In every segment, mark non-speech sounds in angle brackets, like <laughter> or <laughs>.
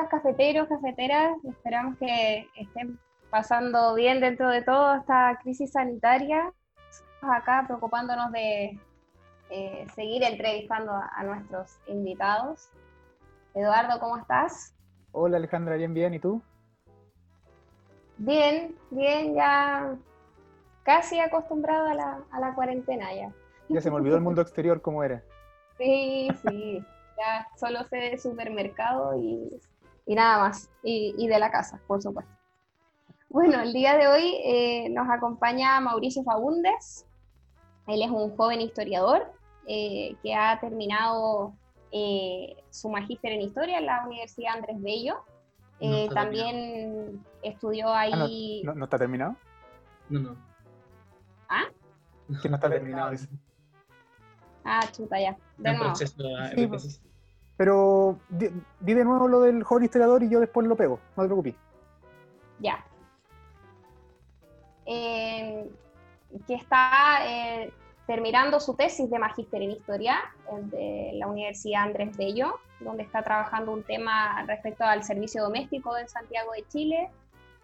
todas, cafeteros, cafeteras. Esperamos que estén pasando bien dentro de toda esta crisis sanitaria. Estamos acá preocupándonos de eh, seguir entrevistando a, a nuestros invitados. Eduardo, ¿cómo estás? Hola Alejandra, bien, bien, ¿y tú? Bien, bien, ya casi acostumbrado a la, a la cuarentena ya. Ya se me olvidó el mundo exterior cómo era. <laughs> Sí, sí, ya solo sé de supermercado y, y nada más, y, y de la casa, por supuesto. Bueno, el día de hoy eh, nos acompaña Mauricio Fagundes. Él es un joven historiador eh, que ha terminado eh, su magíster en historia en la Universidad Andrés Bello. No Eh, también estudió Ah, ¿no, ahí. no, no está terminado? No, no. ¿Ah? Que no está terminado. dice. Ah, chuta, ya. De En nuevo. proceso Sí, pues. Pero di, de nuevo lo del joven historiador y yo después lo pego, no te preocupes. Ya. Eh, que está eh, terminando su tesis de magíster en historia eh, de la Universidad Andrés Bello, donde está trabajando un tema respecto al servicio doméstico en Santiago de Chile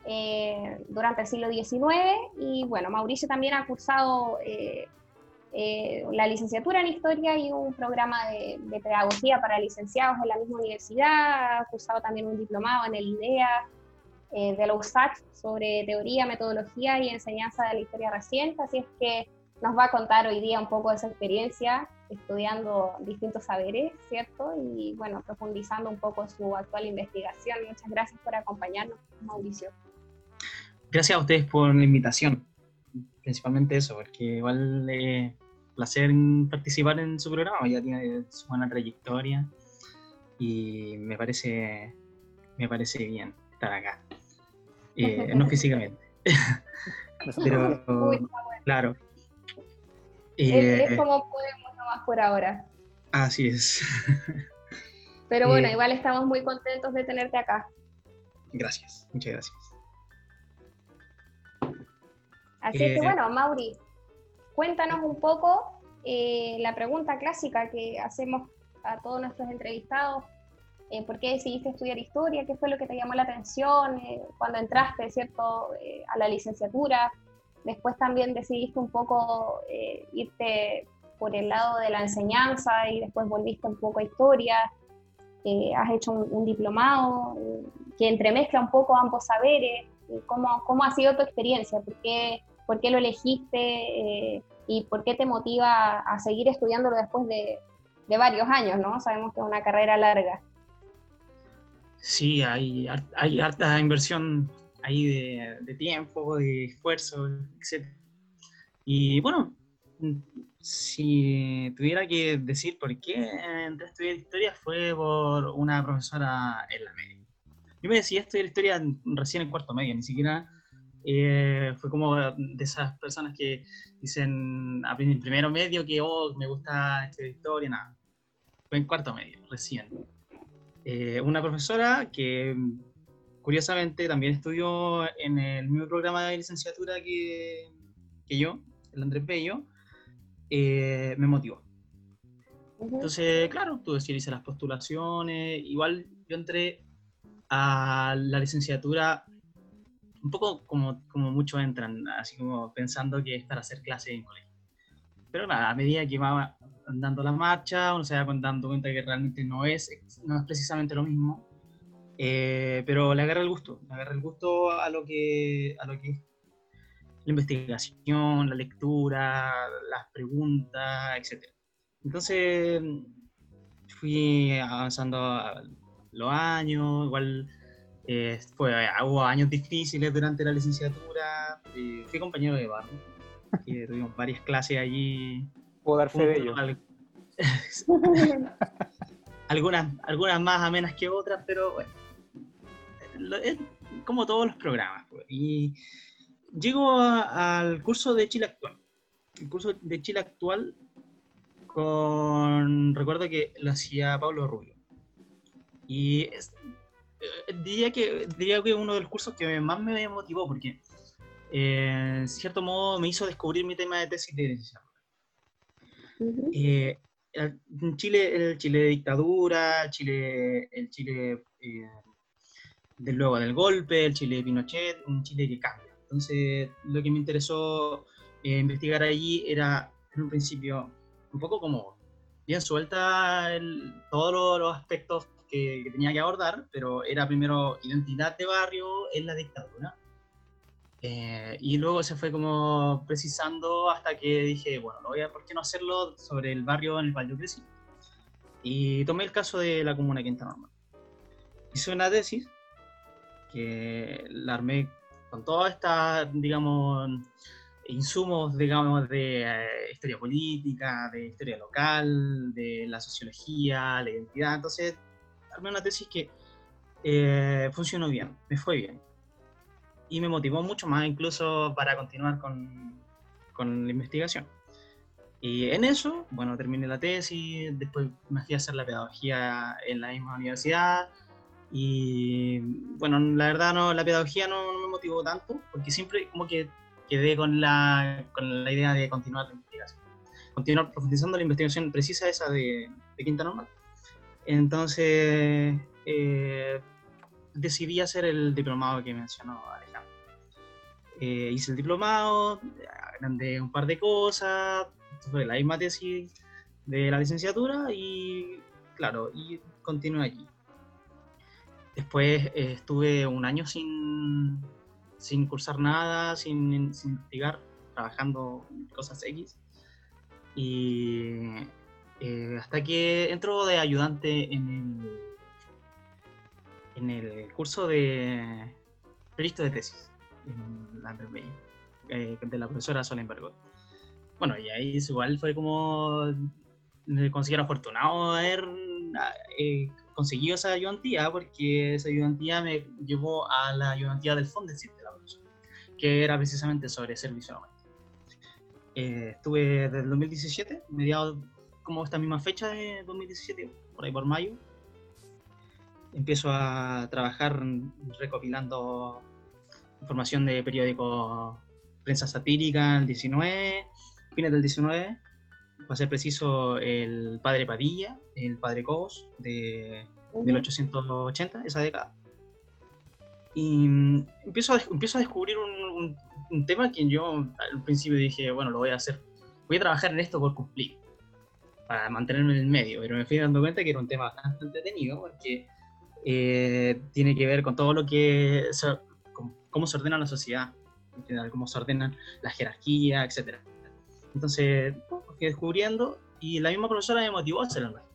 eh, durante el siglo XIX. Y bueno, Mauricio también ha cursado eh, eh, la licenciatura en historia y un programa de, pedagogía para licenciados en la misma universidad, ha cursado también un diplomado en el IDEA eh, de la USAC sobre teoría, metodología y enseñanza de la historia reciente, así es que nos va a contar hoy día un poco de esa experiencia estudiando distintos saberes, ¿cierto? Y bueno, profundizando un poco su actual investigación. Muchas gracias por acompañarnos, Mauricio. Gracias a ustedes por la invitación. Principalmente eso, porque igual es placer en participar en su programa, ya tiene su buena trayectoria y me parece, me parece bien estar acá. Eh, no <laughs> físicamente, pero Uy, claro. Es, Eh, es como podemos nomás por ahora. así es. <laughs> Pero bueno, eh, igual estamos muy contentos de tenerte acá. Gracias, muchas gracias. Así que bueno, Mauri, cuéntanos un poco eh, la pregunta clásica que hacemos a todos nuestros entrevistados. eh, ¿Por qué decidiste estudiar historia? ¿Qué fue lo que te llamó la atención eh, cuando entraste, cierto, eh, a la licenciatura? Después también decidiste un poco eh, irte por el lado de la enseñanza y después volviste un poco a historia. Eh, has hecho un, un diplomado que entremezcla un poco ambos saberes. ¿Cómo, ¿Cómo ha sido tu experiencia? ¿Por qué, por qué lo elegiste eh, y por qué te motiva a seguir estudiándolo después de, de varios años, ¿no? Sabemos que es una carrera larga. Sí, hay, hay harta inversión ahí de, de tiempo, de esfuerzo, etc. Y bueno, si tuviera que decir por qué entré a estudiar historia fue por una profesora en la media. Yo me decidí a estudiar historia recién en cuarto medio, ni siquiera eh, fue como de esas personas que dicen a prim- primero medio que oh, me gusta estudiar historia, nada. Fue en cuarto medio, recién eh, una profesora que curiosamente también estudió en el mismo programa de licenciatura que, que yo, el Andrés Bello, eh, me motivó. Entonces, claro, tuve que hice las postulaciones, igual yo entré a la licenciatura un poco como, como muchos entran, así como pensando que es para hacer clases en colegio. Pero nada, a medida que va andando la marcha, uno se va dando cuenta que realmente no es, no es precisamente lo mismo, eh, pero le agarra el gusto, le agarra el gusto a lo que, a lo que es la investigación, la lectura, las preguntas, etc. Entonces fui avanzando los años, igual eh, fue, hubo años difíciles durante la licenciatura, eh, fui compañero de barrio, que <laughs> tuvimos varias clases allí. Puedo dar fe de ello. junto al- <laughs> algunas, algunas más amenas que otras, pero bueno, es como todos los programas. pues. Y llego a- al curso de Chile Actual. El curso de Chile Actual con, recuerdo que lo hacía Pablo Rubio. Y diría que diría que uno de los cursos que más me motivó, porque eh, en cierto modo me hizo descubrir mi tema de tesis de licenciatura. Ujú. Eh, el- Chile, el Chile de dictadura, Chile, el Chile eh, del luego del golpe, el Chile de Pinochet, un Chile que cambia. Entonces, lo que me interesó eh, investigar allí era, en un principio, un poco como bien suelta el- todos los, los aspectos que, que tenía que abordar, pero era primero identidad de barrio en la dictadura. Eh, y luego se fue como precisando hasta que dije, bueno, lo voy a, ¿por qué no hacerlo sobre el barrio en el cual yo crecí? Y tomé el caso de la comuna de Quinta Normal. Hice una tesis que la armé con todas estas, digamos, insumos, digamos, de eh, historia política, de historia local, de la sociología, la identidad. Entonces, armé una tesis que eh, funcionó bien, me fue bien. Y me motivó mucho más incluso para continuar con, con la investigación. Y en eso, bueno, terminé la tesis, después me fui a hacer la pedagogía en la misma universidad. Y bueno, la verdad no, la pedagogía no, no me motivó tanto, porque siempre como que quedé con la, con la idea de continuar la investigación. Continuar profundizando la investigación precisa esa de, de Quinta Normal. Entonces eh, decidí hacer el diplomado que mencionó Alejandro. Eh, hice el diplomado, agrandé un par de cosas, fue la misma tesis de la licenciatura y claro, y continué allí. Después eh, estuve un año sin, sin cursar nada, sin, sin investigar, trabajando cosas X. Y eh, hasta que entro de ayudante en el, en el curso de proyecto de tesis en la eh, de la profesora Solenbergo. Bueno, y ahí igual fue como me considero afortunado haber eh, conseguido esa ayudantía, porque esa ayudantía me llevó a la ayudantía del Fondesit de la profesora, que era precisamente sobre servicio. Eh, estuve desde el 2017, mediados como esta misma fecha de 2017, por ahí por mayo, empiezo a trabajar recopilando información de periódico prensa satírica, el 19, fines del 19, para ser preciso, el padre Padilla, el padre Cobos, de 1880, esa década. Y mm, empiezo a, empiezo a descubrir un, un, un, tema que yo al principio dije, bueno, lo voy a hacer, voy a trabajar en esto por cumplir, para mantenerme en el medio, pero me fui dando cuenta que era un tema bastante entretenido, porque eh, tiene que ver con todo lo que, con cómo se ordena la sociedad, cómo se ordenan las jerarquías, etc. Entonces, pues, fui descubriendo y la misma profesora me motivó a hacer el magíster.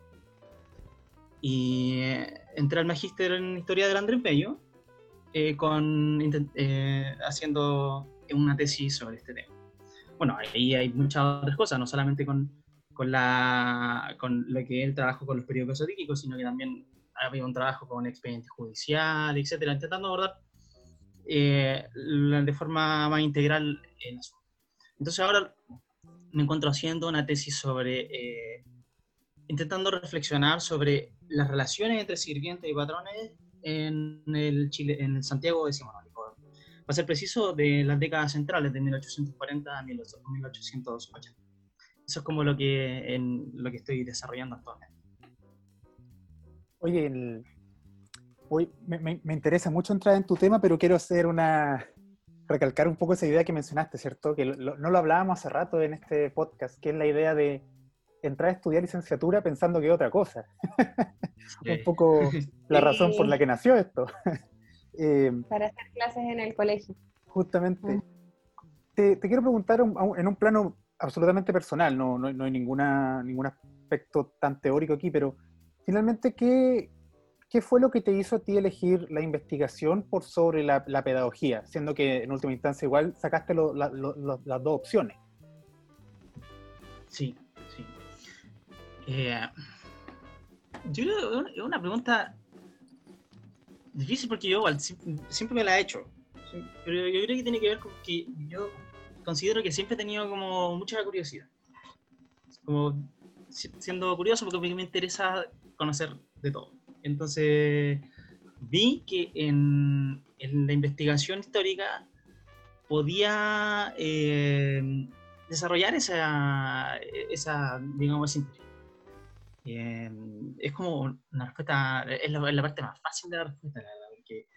Y eh, entré al magíster en Historia del Andrés Bello, eh, con, eh, haciendo una tesis sobre este tema. Bueno, ahí hay muchas otras cosas, no solamente con, con, la, con lo que es el trabajo con los periódicos satíricos, sino que también había un trabajo con expediente judicial, etcétera, intentando abordar eh, de forma más integral el asunto. Entonces ahora me encuentro haciendo una tesis sobre, eh, intentando reflexionar sobre las relaciones entre sirvientes y patrones en el, Chile, en el Santiago decimonónico. Para ser preciso, de las décadas centrales, de 1840 a 1880. Eso es como lo que, en, lo que estoy desarrollando actualmente. Oye, el, hoy me, me, me, interesa mucho entrar en tu tema, pero quiero hacer una. recalcar un poco esa idea que mencionaste, ¿cierto? Que lo, no lo hablábamos hace rato en este podcast, que es la idea de entrar a estudiar licenciatura pensando que es otra cosa. <laughs> Sí. un poco la sí. razón por la que nació esto. <laughs> eh, Para hacer clases en el colegio. Justamente. Mm. Te, te, quiero preguntar un, en un plano absolutamente personal, no, no, no hay ninguna, ningún aspecto tan teórico aquí, pero finalmente, ¿qué, ¿qué fue lo que te hizo a ti elegir la investigación por sobre la, la pedagogía? Siendo que en última instancia igual sacaste lo, la, lo, las dos opciones. Sí, sí. Eh, yo creo que es una pregunta difícil porque yo siempre me la he hecho. Pero yo creo que tiene que ver con que yo considero que siempre he tenido como mucha curiosidad. Como siendo curioso porque me interesa conocer de todo. Entonces vi que en, en la investigación histórica podía eh, desarrollar esa, esa, digamos, interés. Eh, es como una respuesta, es la, parte más fácil de la respuesta, la verdad, porque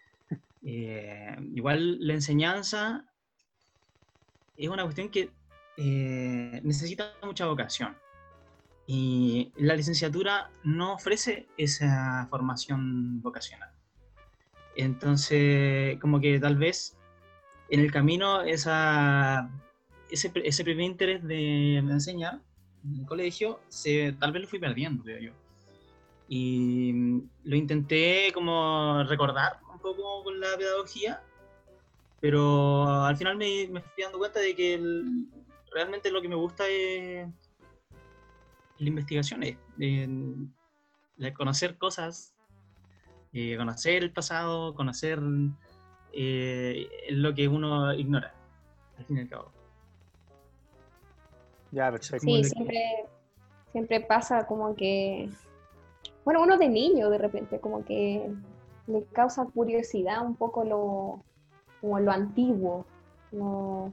eh, igual la enseñanza es una cuestión que necesita mucha vocación. Y la licenciatura no ofrece esa formación vocacional. Entonces, como que tal vez en el camino esa, ese, ese primer interés de, enseñar en el colegio, se, tal vez lo fui perdiendo, creo yo. Y lo intenté como recordar un poco con la pedagogía, pero al final me, me fui dando cuenta de que realmente lo que me gusta es la investigación, es conocer cosas, eh, conocer el pasado, conocer eh, lo que uno ignora, al fin y al cabo. Ya, Sí, siempre, siempre pasa como que, bueno, uno de niño de repente, como que le causa curiosidad un poco lo, como lo antiguo, lo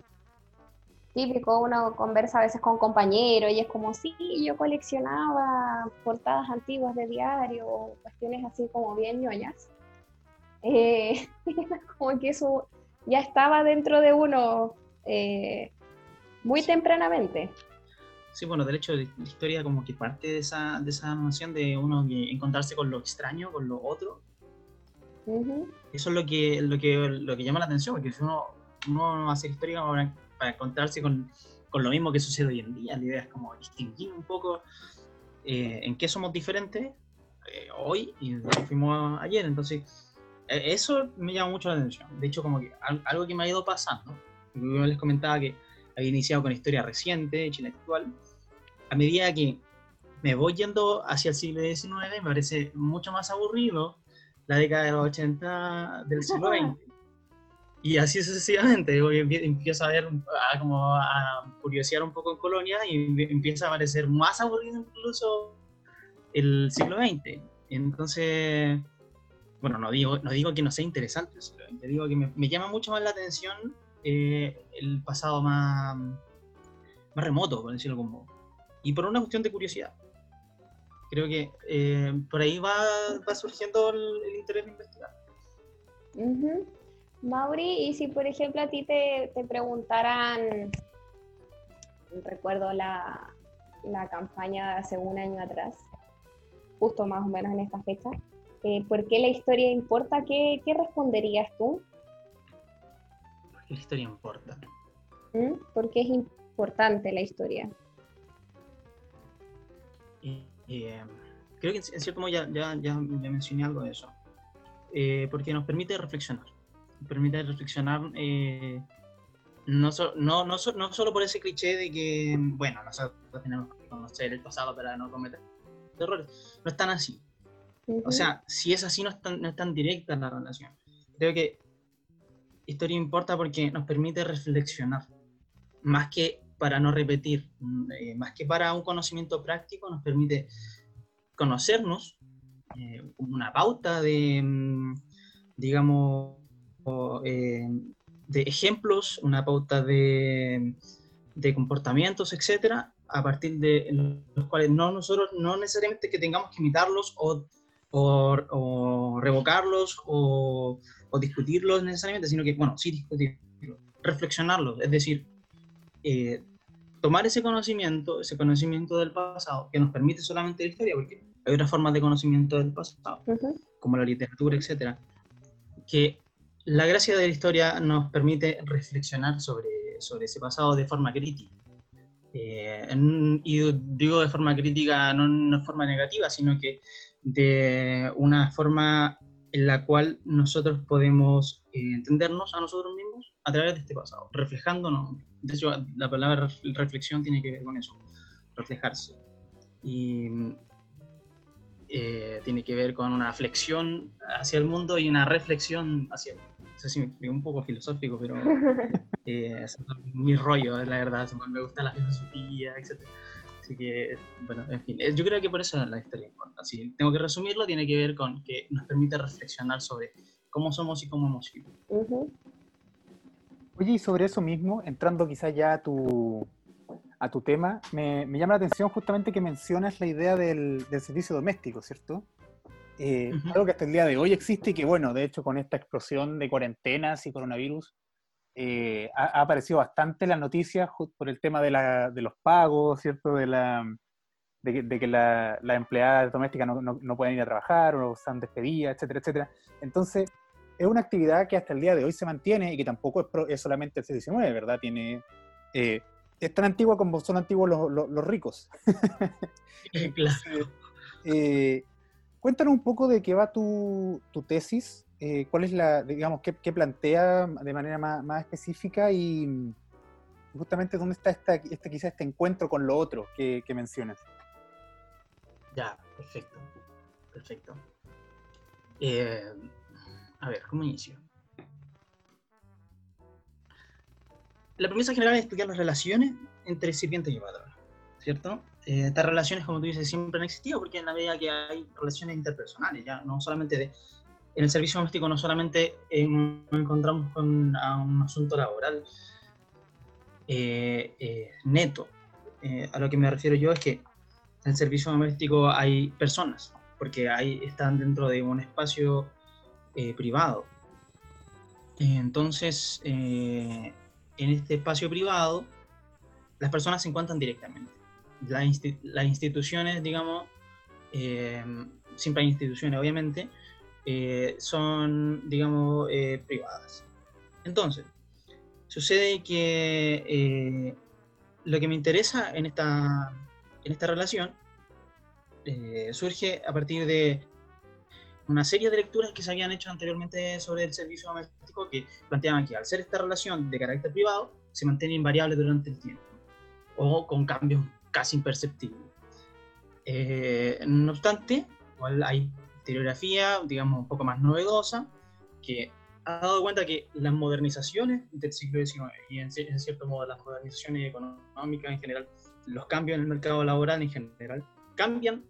típico, uno conversa a veces con compañeros y es como, sí, yo coleccionaba portadas antiguas de diario, cuestiones así como bien ñoñas. Eh, <laughs> como que eso ya estaba dentro de uno eh, muy tempranamente. Sí, bueno, de hecho, la historia como que parte de esa, de esa noción de uno encontrarse con lo extraño, con lo otro. Eso es lo que, lo, que, lo que llama la atención, porque si uno, uno hace historia para, para encontrarse con, con, lo mismo que sucede hoy en día, la idea es como distinguir un poco eh, en qué somos diferentes eh, hoy y fuimos ayer. Entonces, e, eso me llama mucho la atención. De hecho, como que algo que me ha ido pasando, yo les comentaba que había iniciado con historia reciente, Chile actual, a medida que me voy yendo hacia el siglo XIX, me parece mucho más aburrido la década de los 80 del siglo XX. Y así sucesivamente, empiezo a ver, a, como a curiosear un poco en Colonia y empieza a parecer más aburrido incluso el siglo XX. Entonces, bueno, no digo, no digo que no sea interesante el siglo XX, digo que me, me llama mucho más la atención eh, el pasado más, más remoto, por decirlo como. Y por una cuestión de curiosidad. Creo que eh, por ahí va, va surgiendo el, interés de investigar. Mauri, y si por ejemplo a ti te, te preguntaran, recuerdo la, la, campaña de hace un año atrás, justo más o menos en esta fecha, eh, ¿por qué la historia importa? ¿Qué, qué responderías tú? la historia importa? ¿Mm? ¿Por qué es importante la historia? Eh, creo que en cierto modo ya, ya, ya, mencioné algo de eso. Eh, porque nos permite reflexionar. Nos permite reflexionar eh, no, no, no, no, solo por ese cliché de que, bueno, nosotros tenemos que conocer el pasado para no cometer errores. No es tan así. O sea, si es así, no es tan, no es tan directa la relación. Creo que historia importa porque nos permite reflexionar, más que para no repetir, mm, eh, más que para un conocimiento práctico, nos permite conocernos, eh, una pauta de, mm, digamos, eh, de ejemplos, una pauta de, de comportamientos, etcétera, a partir de los cuales no nosotros no necesariamente que tengamos que imitarlos o, o, o revocarlos o o discutirlos necesariamente, sino que, bueno, sí discutirlo, reflexionarlo, es decir, eh, tomar ese conocimiento, ese conocimiento del pasado, que nos permite solamente la historia, porque hay otras formas de conocimiento del pasado, como la literatura, etcétera, que la gracia de la historia nos permite reflexionar sobre, sobre ese pasado de forma crítica. Eh, y digo de forma crítica, no de forma negativa, sino que de una forma en la cual nosotros podemos eh, entendernos a nosotros mismos a través de este pasado, reflejándonos. De hecho, la palabra reflexión tiene que ver con eso, reflejarse. y eh, tiene que ver con una flexión hacia el mundo y una reflexión hacia el mundo. No sé si me explico un poco filosófico, pero <laughs> eh, es mi rollo, la verdad. Me gusta la filosofía, etc. Así que, bueno, en fin, yo creo que por eso la historia importa. Si tengo que resumirlo, tiene que ver con que nos permite reflexionar sobre cómo somos y cómo hemos sido. Oye, y sobre eso mismo, entrando quizás ya a tu, a tu tema, me, me, llama la atención justamente que mencionas la idea del, del servicio doméstico, ¿cierto? Eh, Algo que hasta el día de hoy existe y que, bueno, de hecho con esta explosión de cuarentenas y coronavirus, eh, ha, aparecido bastante en las noticias por el tema de, la, de los pagos, ¿cierto? De, la, de, que las la empleadas domésticas no, no, no, pueden ir a trabajar o están despedidas, etcétera, etcétera. Entonces, es una actividad que hasta el día de hoy se mantiene y que tampoco es, es solamente el C19, ¿verdad? Tiene... Eh, es tan antigua como son antiguos los, los, ricos. <laughs> claro. Eh, cuéntanos un poco de qué va tu, tu tesis, eh, cuál es la, digamos, qué, qué plantea de manera más, más, específica y justamente dónde está esta, este, quizá este encuentro con lo otro que, que mencionas. Ya, perfecto, perfecto. Eh, a ver, ¿cómo inicio? la premisa general es estudiar las relaciones entre sirviente y llevador, ¿cierto? Eh, estas relaciones, como tú dices, siempre han existido porque en la medida que hay relaciones interpersonales, ya no solamente en el servicio doméstico no solamente nos encontramos con un asunto laboral eh, eh, neto, a lo que me refiero yo es que en el servicio doméstico hay personas, porque ahí están dentro de un espacio privado. Entonces, en este espacio privado, las personas se encuentran directamente. las instituciones, digamos, eh, siempre hay instituciones, obviamente, eh, son, digamos, eh, privadas. Entonces, sucede que lo que me interesa en esta, en esta relación surge a partir de una serie de lecturas que se habían hecho anteriormente sobre el servicio doméstico que planteaban que al ser esta relación de carácter privado se mantiene invariable durante el tiempo o con cambios casi imperceptibles. Eh, no obstante, igual hay historiografía, digamos, un poco más novedosa, que ha dado cuenta que las modernizaciones del siglo XIX y en, en cierto modo las modernizaciones económicas en general, los cambios en el mercado laboral en general, cambian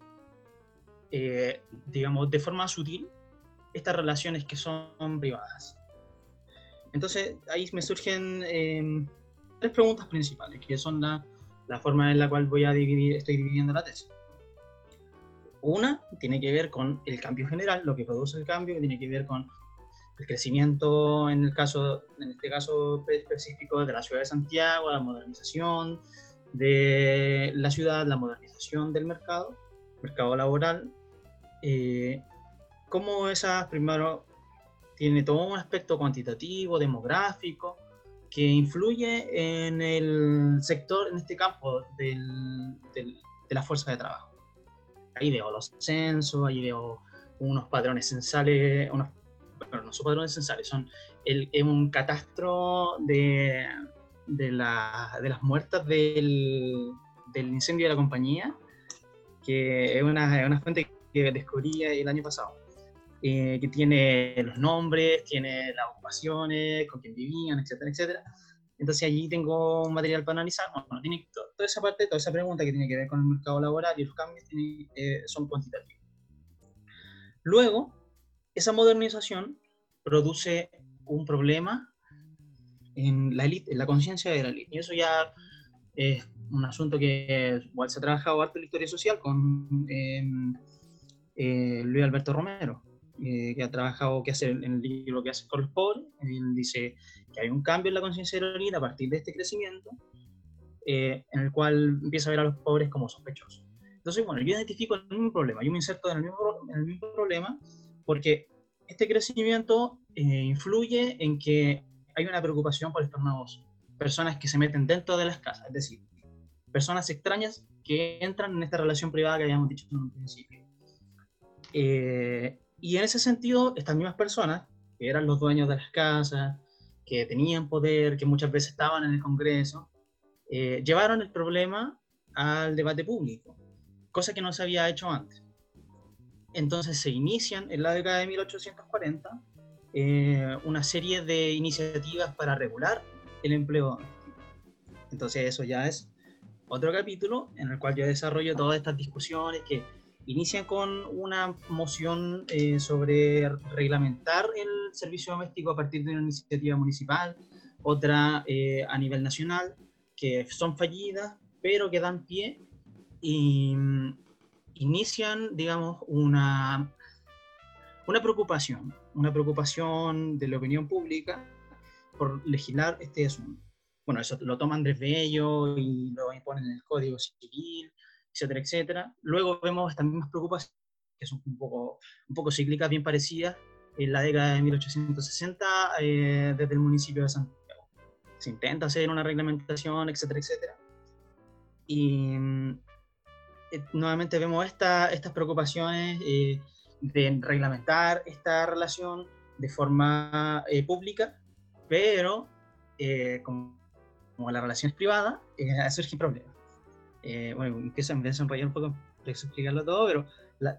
eh, digamos, de forma sutil estas relaciones que son privadas. Entonces, ahí me surgen em, tres preguntas principales, que son la, la, forma en la cual voy a dividir, estoy dividiendo la tesis. Una tiene que ver con el cambio general, lo que produce el cambio, que tiene que ver con el crecimiento, en, el caso, en este caso específico, de la ciudad de Santiago, la modernización de la ciudad, la modernización del mercado, mercado laboral, eh, cómo esa, primero, tiene todo un aspecto cuantitativo, demográfico, que influye en el sector, en este campo del, del, de la fuerza de trabajo. Ahí veo los censos, ahí veo unos padrones censales, unos, bueno, no son padrones censales, son el, un catastro de, de, la, de las muertas del, del, incendio de la compañía, que es una, una fuente que descubrí el año pasado, eh, que tiene los nombres, tiene las ocupaciones, con quién vivían, etcétera, etcétera. Entonces allí tengo un material para analizar. Bueno, tiene toda esa parte, toda esa pregunta que tiene que ver con el mercado laboral y los cambios eh, son cuantitativos. Luego, esa modernización produce un problema en la elite, en la conciencia de la élite. Y eso ya es un asunto que igual se ha trabajado harto en la historia social con em, eh, Luis Alberto Romero, eh, que ha trabajado, que hace en el libro que hace con los pobres, él dice que hay un cambio en la conciencia élite a partir de este crecimiento, eh, en el cual empieza a ver a los pobres como sospechosos. Entonces, bueno, yo identifico el mismo problema, yo me inserto en el mismo, en el mismo problema, porque este crecimiento influye en que hay una preocupación por estos nuevos personas que se meten dentro de las casas, es decir, personas extrañas que entran en esta relación privada que habíamos dicho en un principio. Eh, y en ese sentido, estas mismas personas, que eran los dueños de las casas, que tenían poder, que muchas veces estaban en el Congreso, eh, llevaron el problema al debate público. cosa que no se había hecho antes. Entonces se inician en la década de 1840 eh, una serie de iniciativas para regular el empleo Entonces eso ya es otro capítulo en el cual yo desarrollo todas estas discusiones que inician con una moción eh, sobre reglamentar el servicio doméstico a partir de una iniciativa municipal, otra eh, a nivel nacional, que son fallidas, pero que dan pie y mm, inician, digamos, una, una preocupación, una preocupación de la opinión pública por legislar este asunto. Bueno, eso lo toma Andrés Bello y lo imponen en el Código Civil, etcétera, etcétera. Luego vemos estas mismas preocupaciones, que son un poco, un poco cíclicas, bien parecidas, en la década de 1860 eh, desde el municipio de Santiago. Se intenta hacer una reglamentación, etcétera, etcétera. Y eh, nuevamente vemos esta, estas preocupaciones eh, de reglamentar esta relación de forma eh, pública, pero como, como, la relación es privada, surge problemas. Bueno, empiezo a desenrollar un poco, explicarlo todo, pero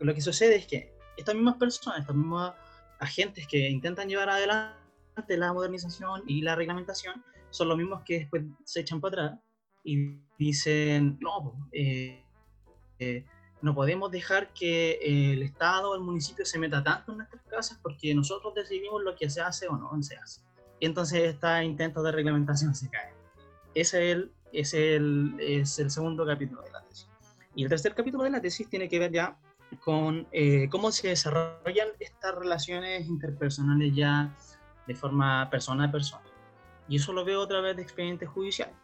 lo que sucede es que estas mismas personas, estos mismos agentes que intentan llevar adelante la modernización y la reglamentación, son los mismos que después se echan para atrás y dicen, no, eh, eh, no podemos dejar que eh, el Estado o el municipio se meta tanto en nuestras casas porque nosotros decidimos lo que se hace o no se hace. Y entonces este intento de reglamentación se cae. Ese es el, es, el, es el segundo capítulo de la tesis. Y el tercer capítulo de la tesis tiene que ver ya con eh, cómo se desarrollan estas relaciones interpersonales ya de forma persona a persona. Y eso lo veo otra vez de expedientes judiciales.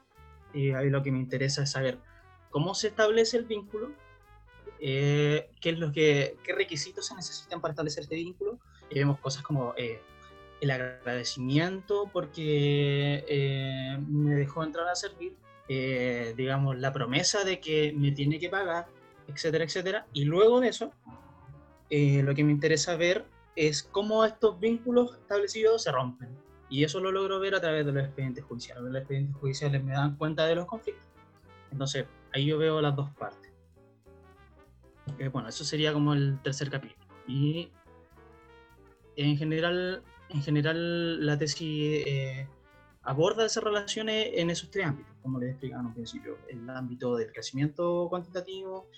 Y ahí lo que me interesa es saber cómo se establece el vínculo, eh, qué, es lo que, qué requisitos se necesitan para establecer este vínculo. Y vemos cosas como eh, el agradecimiento porque eh, me dejó entrar a servir, digamos, la promesa de que me tiene que pagar, etcétera, etcétera. Y luego de eso, lo que me interesa ver es cómo estos vínculos establecidos se rompen. Y eso lo logro ver a través de los expedientes judiciales. Los expedientes judiciales me dan cuenta de los conflictos. Entonces, ahí yo veo las dos partes. Eh, bueno, eso sería como el tercer capítulo. Y en general, en general la tesis eh, aborda esas relaciones en esos tres ámbitos, como les explicaba al principio. El ámbito del crecimiento cuantitativo,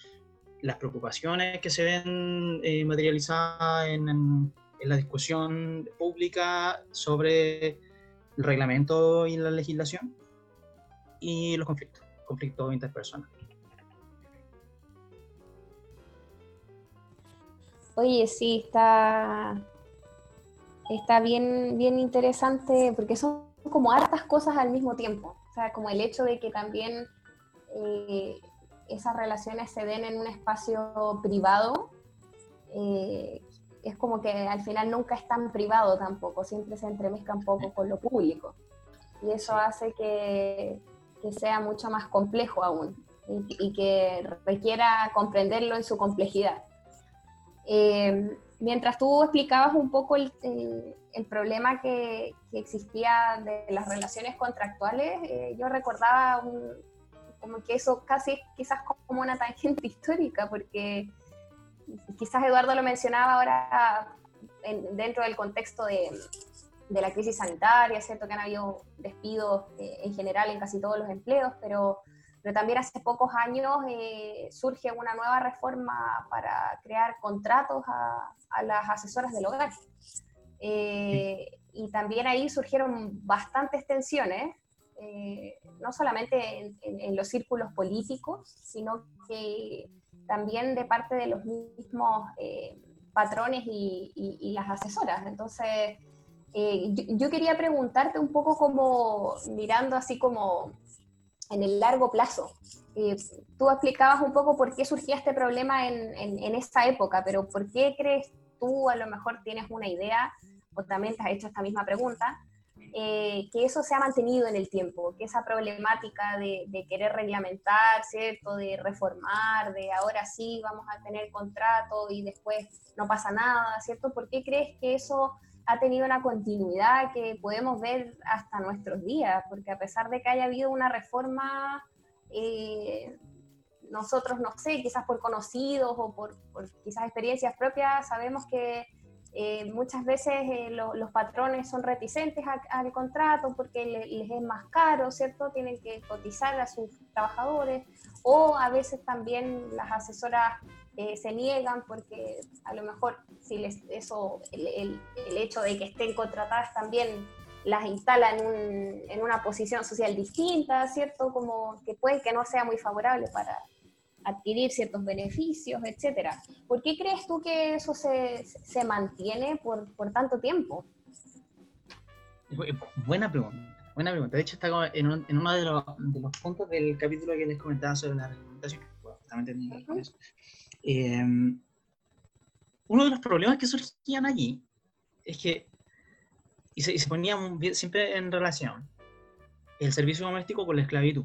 las preocupaciones que se ven eh, materializadas en, en, la discusión pública sobre el reglamento y la legislación, y los conflictos, conflictos interpersonales. Oye, sí, está, está bien, bien interesante porque son como hartas cosas al mismo tiempo. O sea, como el hecho de que también eh, esas relaciones se den en un espacio privado, eh, es como que al final nunca es tan privado tampoco, siempre se entremezca un poco con lo público. Y eso hace que, sea mucho más complejo aún y, y que requiera comprenderlo en su complejidad. Eh, mientras tú explicabas un poco el, el, problema que, existía de las relaciones contractuales, eh, yo recordaba como que eso casi quizás como una tangente <laughs> histórica, porque quizás Eduardo lo mencionaba ahora dentro del contexto de, de, la crisis sanitaria, ¿cierto? Que han habido despidos eh, en general en casi todos los empleos, pero pero también hace pocos años eh, surge una nueva reforma para crear contratos a, las asesoras del hogar. Eh, y también ahí surgieron bastantes tensiones, eh, no solamente en, los círculos políticos, sino que también de parte de los mismos patrones y, las asesoras. Entonces, yo, yo, quería preguntarte un poco como mirando así como en el largo plazo. tú explicabas un poco por qué surgía este problema en, en, esta época, pero ¿por qué crees tú, a lo mejor tienes una idea, o también te has hecho esta misma pregunta, eh, que eso se ha mantenido en el tiempo, que esa problemática de, de, querer reglamentar, ¿cierto? De reformar, de ahora sí vamos a tener contrato y después no pasa nada, ¿cierto? ¿Por qué crees que eso ha tenido una continuidad que podemos ver hasta nuestros días, porque a pesar de que haya habido una reforma, eh, nosotros, no sé, quizás por conocidos o por, quizás experiencias propias, sabemos que eh, muchas veces eh, los patrones son reticentes al contrato porque les es más caro, ¿cierto? Tienen que cotizar a sus trabajadores o a veces también las asesoras eh, se niegan porque a lo mejor si les, eso, el, el, hecho de que estén contratadas también las instala en, un, en, una posición social distinta, ¿cierto? Como que puede que no sea muy favorable para adquirir ciertos beneficios, etcétera. ¿Por qué crees tú que eso se, se mantiene por, por, tanto tiempo? Buena pregunta, buena pregunta. De hecho, está en, en uno de los, de los, puntos del capítulo que les comentaba sobre la reglamentación, justamente eso. Eh, uno de los problemas que surgían allí es que, y se, ponía siempre en relación, el servicio doméstico con la esclavitud.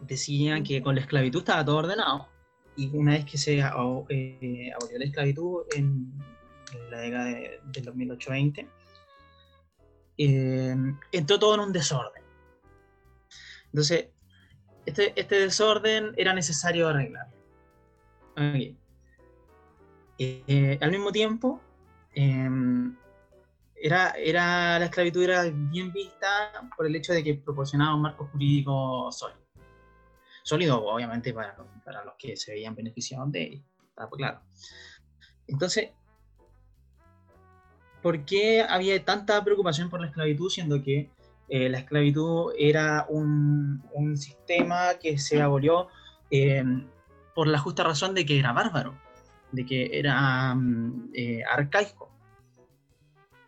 Decían que con la esclavitud estaba todo ordenado, y una vez que se eh, abolió la esclavitud en, la década de, del 2008-20, eh, entró todo en un desorden. Entonces, este, este desorden era necesario arreglar. Eh, al mismo tiempo, em, era, era, la esclavitud era bien vista por el hecho de que proporcionaba un marco jurídico sólido. Sólido, obviamente, para, para los que se veían beneficiados de él. claro. Entonces, ¿por qué había tanta preocupación por la esclavitud, siendo que eh, la esclavitud era un, un, sistema que se abolió em, por la justa razón de que era bárbaro, de que era mm, eh, arcaico.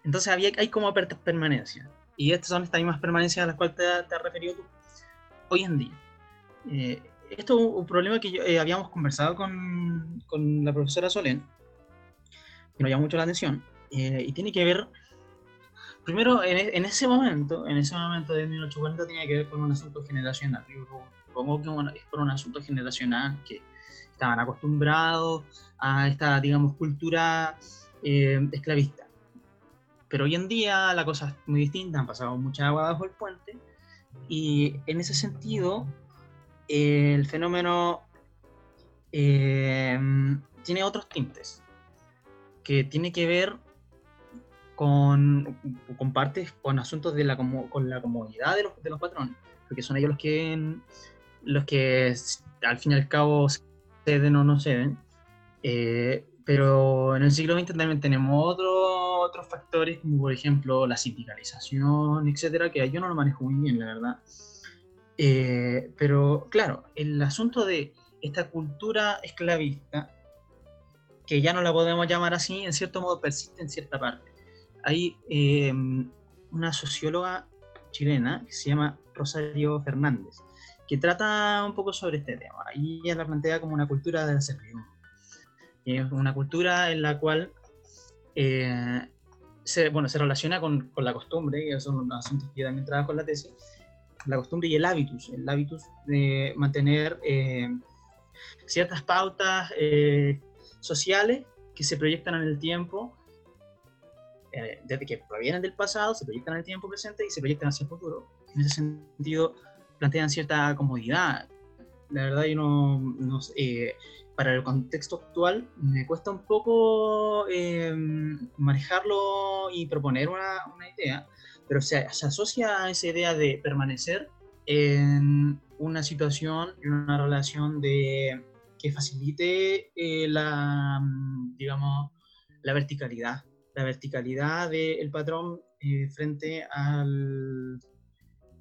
Entonces había, hay como permanencia. Y estas son estas mismas permanencias a las cuales te, te has referido tú. Hoy en día. Eh, esto es un problema que eh, habíamos conversado con, con, la profesora Solén, que nos llamó mucho la atención, y tiene que ver, primero, en, en, ese momento, en ese momento de 1840, tenía que ver con un asunto generacional. Supongo que es por un asunto generacional que estaban acostumbrados a esta, digamos, cultura eh, esclavista. Pero hoy en día la cosa es muy distinta, han pasado mucha agua bajo el puente y en ese sentido el fenómeno eh, tiene otros tintes que tiene que ver con, con partes, con asuntos de la, con la comodidad de los, de los patrones, porque son ellos los que, los que al fin y al cabo ceden o no ceden. Eh, pero en el siglo XX también tenemos otro, otros factores, como por ejemplo la sindicalización, etcétera, que yo no lo manejo muy bien, la verdad. Eh, pero claro, el asunto de esta cultura esclavista, que ya no la podemos llamar así, en cierto modo persiste en cierta parte. Hay eh, una socióloga chilena que se llama Rosario Fernández, que trata un poco sobre este tema. Y ella la plantea como una cultura de la servidumbre. Es una cultura en la cual eh, se, bueno, se relaciona con, con, la costumbre, que son los asuntos que también con la tesis, la costumbre y el hábitus, el hábitus de mantener eh, ciertas pautas eh, sociales que se proyectan en el tiempo, desde que provienen del pasado, se proyectan en el tiempo presente y se proyectan hacia el futuro. En ese sentido, plantean cierta comodidad. La verdad, yo no, no eh, para el contexto actual me cuesta un poco eh, manejarlo y proponer una, idea, pero se, asocia a esa idea de permanecer en una situación, en una relación de, que facilite eh, la, digamos, la verticalidad, la verticalidad del patrón frente al,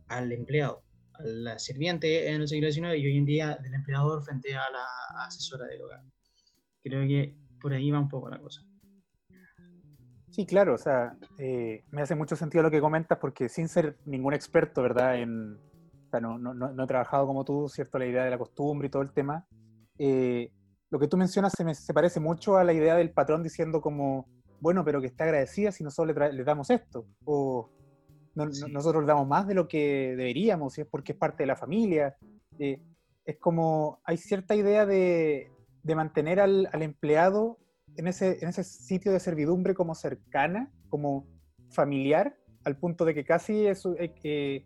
al empleado la sirviente en el siglo XIX y hoy en día del empleador frente a la asesora del hogar. Creo que por ahí va un poco la cosa. Sí, claro, o sea, eh, me hace mucho sentido lo que comentas porque sin ser ningún experto, ¿verdad? En, o sea, no, no, no, he trabajado como tú, ¿cierto? La idea de la costumbre y todo el tema. Eh, lo que tú mencionas se, me, se, parece mucho a la idea del patrón diciendo como, bueno, pero que está agradecida si nosotros le, le damos esto. O, nosotros damos más de lo que deberíamos, porque es parte de la familia. Eh, es como, hay cierta idea de, de mantener al, al, empleado en ese, en ese sitio de servidumbre como cercana, como familiar, al punto de que casi es, eh,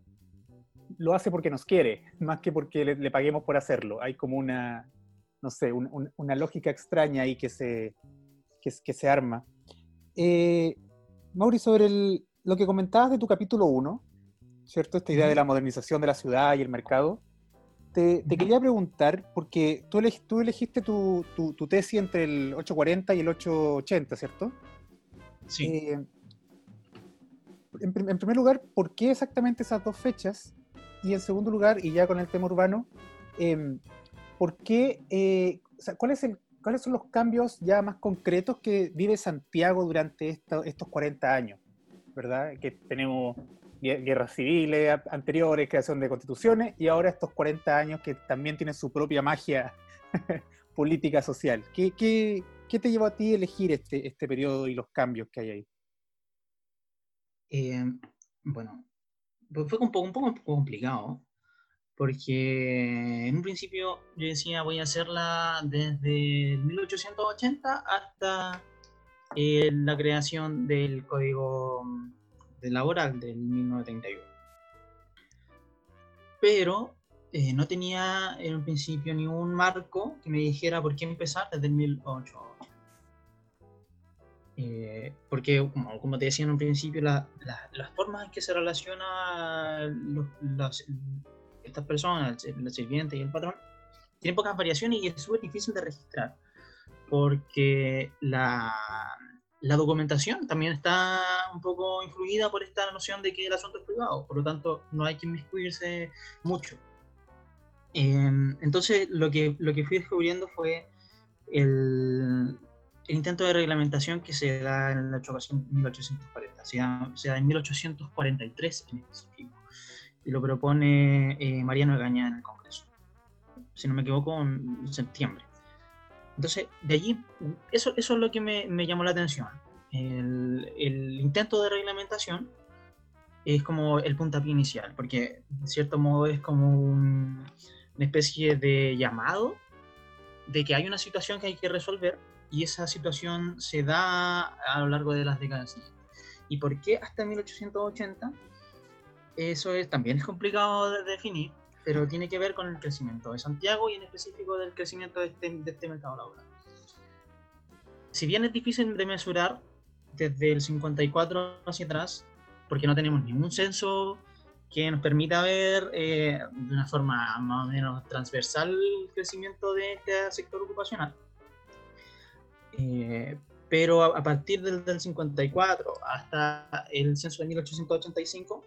lo hace porque nos quiere, <laughs> más que porque le, paguemos por hacerlo. Hay como una, no sé, una lógica extraña ahí que se, que, se arma. Eh, Mauri, sobre lo que comentabas de tu capítulo 1, ¿cierto? Esta idea de la modernización de la ciudad y el mercado. Te, quería preguntar, porque tú, tú elegiste tu, tu, tesis entre el 840 y el 880, ¿cierto? Sí. Eh, en, primer lugar, ¿por qué exactamente esas dos fechas? Y en segundo lugar, y ya con el tema urbano, em, ¿por qué, eh, ¿cuál es el, ¿cuáles son los cambios ya más concretos que vive Santiago durante estos 40 años? ¿Verdad? Que tenemos guerras civiles anteriores, creación de constituciones, y ahora estos 40 años que también tienen su propia magia <laughs> política social. ¿Qué, te llevó a ti a elegir este, este periodo y los cambios que hay ahí? Eh, bueno, fue un poco, un poco complicado, porque en un principio yo decía voy a hacerla desde 1880 hasta eh, la creación del Código Laboral del 1931. Pero eh, no tenía en un principio ningún marco que me dijera por qué empezar desde el 1880. Eh, porque, como, te decía en un principio, las formas en que se relacionan estas personas, el, sirviente y el patrón, tienen pocas variaciones y es súper difícil de registrar, porque la, la, documentación también está un poco influida por esta noción de que el asunto es privado, por lo tanto no hay que inmiscuirse mucho. Em, entonces, lo que, lo que fui descubriendo fue el, el intento de reglamentación que se da en la 1840, se da, se da en 1843 en específico, y lo propone eh, Mariano Egaña en el Congreso, si no me equivoco, en septiembre. Entonces, de allí, eso, eso es lo que me, me llamó la atención. El, el, intento de reglamentación es como el puntapié inicial, porque de cierto modo es como una especie de llamado de que hay una situación que hay que resolver y esa situación se da a lo largo de las décadas siguientes. ¿Y por qué hasta 1880? Eso es, también es complicado de definir, pero tiene que ver con el crecimiento de Santiago y en específico del crecimiento de este, de este mercado laboral. Si bien es difícil de mesurar desde el 54 hacia atrás, porque no tenemos ningún censo que nos permita ver eh, de una forma más o menos transversal el crecimiento de este sector ocupacional, eh, pero a, partir del, 54 hasta el censo de 1885,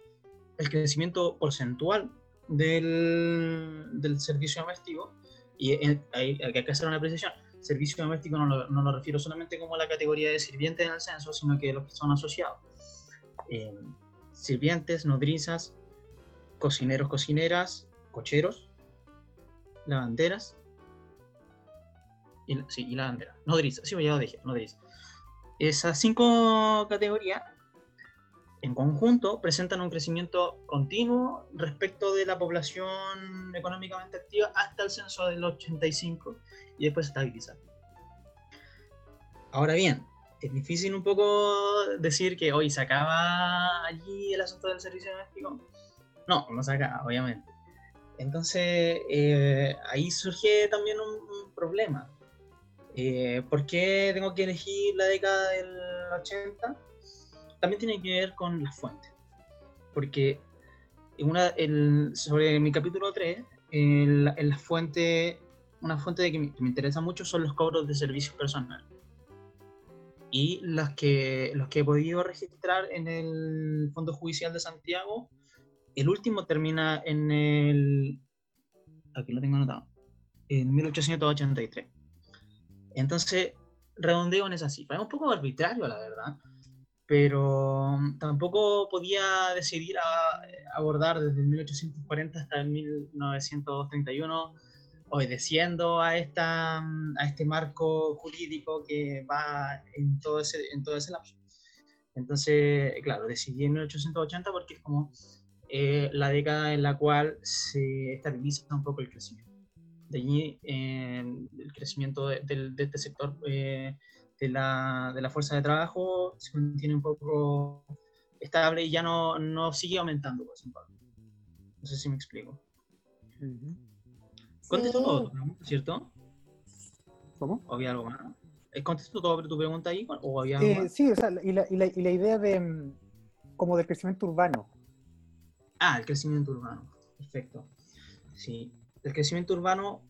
el crecimiento porcentual del, servicio doméstico, y hay, que hacer una precisión, servicio doméstico no lo, no lo, refiero solamente como la categoría de sirvientes en el censo, sino que los que son asociados. Eh, sirvientes, nodrizas, cocineros, cocineras, cocheros, lavanderas y, sí, y la bandera. Nodriza, sí, ya lo dije, nodriza. Esas cinco categorías en conjunto presentan un crecimiento continuo respecto de la población económicamente activa hasta el censo del 85 y después estabiliza. Ahora bien, es difícil un poco decir que hoy se acaba allí el asunto del servicio doméstico. No, no se acaba, obviamente. Entonces, eh, ahí surge también un problema. Eh, ¿Por qué tengo que elegir la década del 80? También tiene que ver con las fuentes. Porque una, sobre mi capítulo 3, en la, fuente, una fuente de que me, interesa mucho son los cobros de servicios personales. Y los que, los que he podido registrar en el Fondo Judicial de Santiago, el último termina en el. Aquí lo tengo anotado. En 1883. Entonces, redondeo en esa cifra. Es un poco arbitrario, la verdad, pero tampoco podía decidir a, abordar desde 1840 hasta 1931 obedeciendo a, esta, a este marco jurídico que va en todo ese, en todo ese lapso. Entonces, claro, decidí en 1880 porque es como eh, la década en la cual se estabiliza un poco el crecimiento de allí el crecimiento de, este sector eh, de, la, de, la, fuerza de trabajo se mantiene un poco estable y ya no, no sigue aumentando. Por No sé si me explico. Contesto Sí. todo, ¿no? ¿cierto? ¿Cómo? ¿O había algo más? Eh, ¿Contesto todo tu pregunta ahí? ¿O había algo Eh, más? sí, o sea, y la, y la- y la idea de mm, como del crecimiento urbano. Ah, el crecimiento urbano. Perfecto. Sí. El crecimiento urbano,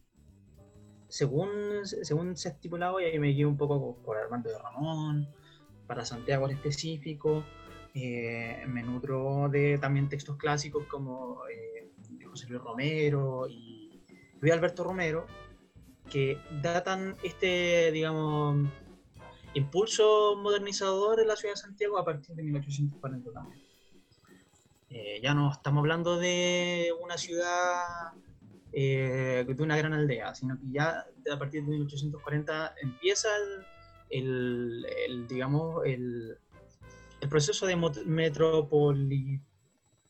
según, según se ha estipulado, y ahí me guío un poco por Armando de Ramón, para Santiago en específico, eh, me nutro de también textos clásicos como eh, José Luis Romero y Luis Alberto Romero, que datan este, digamos, impulso modernizador en la ciudad de Santiago a partir de 1840 también. Eh, ya no estamos hablando de una ciudad, eh, de una gran aldea, sino que ya a partir de 1840 empieza el, el- el, digamos, el, el proceso de metropoli...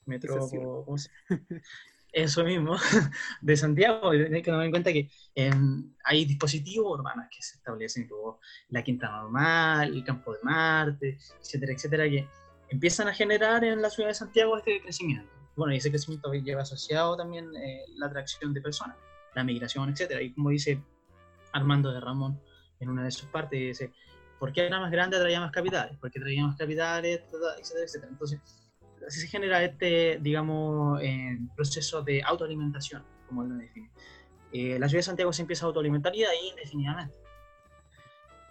Metro, Ización. ¿cómo se- Eso mismo, <laughs> de Santiago. Hay que tomar en cuenta que em, hay dispositivos urbanos que se establecen, como la Quinta Normal, el Campo de Marte, etcétera, etcétera, que empiezan a generar en la ciudad de Santiago este crecimiento. Bueno, y ese crecimiento lleva asociado también eh, la atracción de personas, la migración, etcétera. Y como dice Armando de Ramón en una de sus partes, dice, ¿por qué era más grande atraía más capitales? Porque traía más capitales, etcétera, etcétera. Entonces, así se genera este, digamos, eh, proceso de autoalimentación, como él lo define. Eh, la ciudad de Santiago se empieza a autoalimentar y ahí indefinidamente.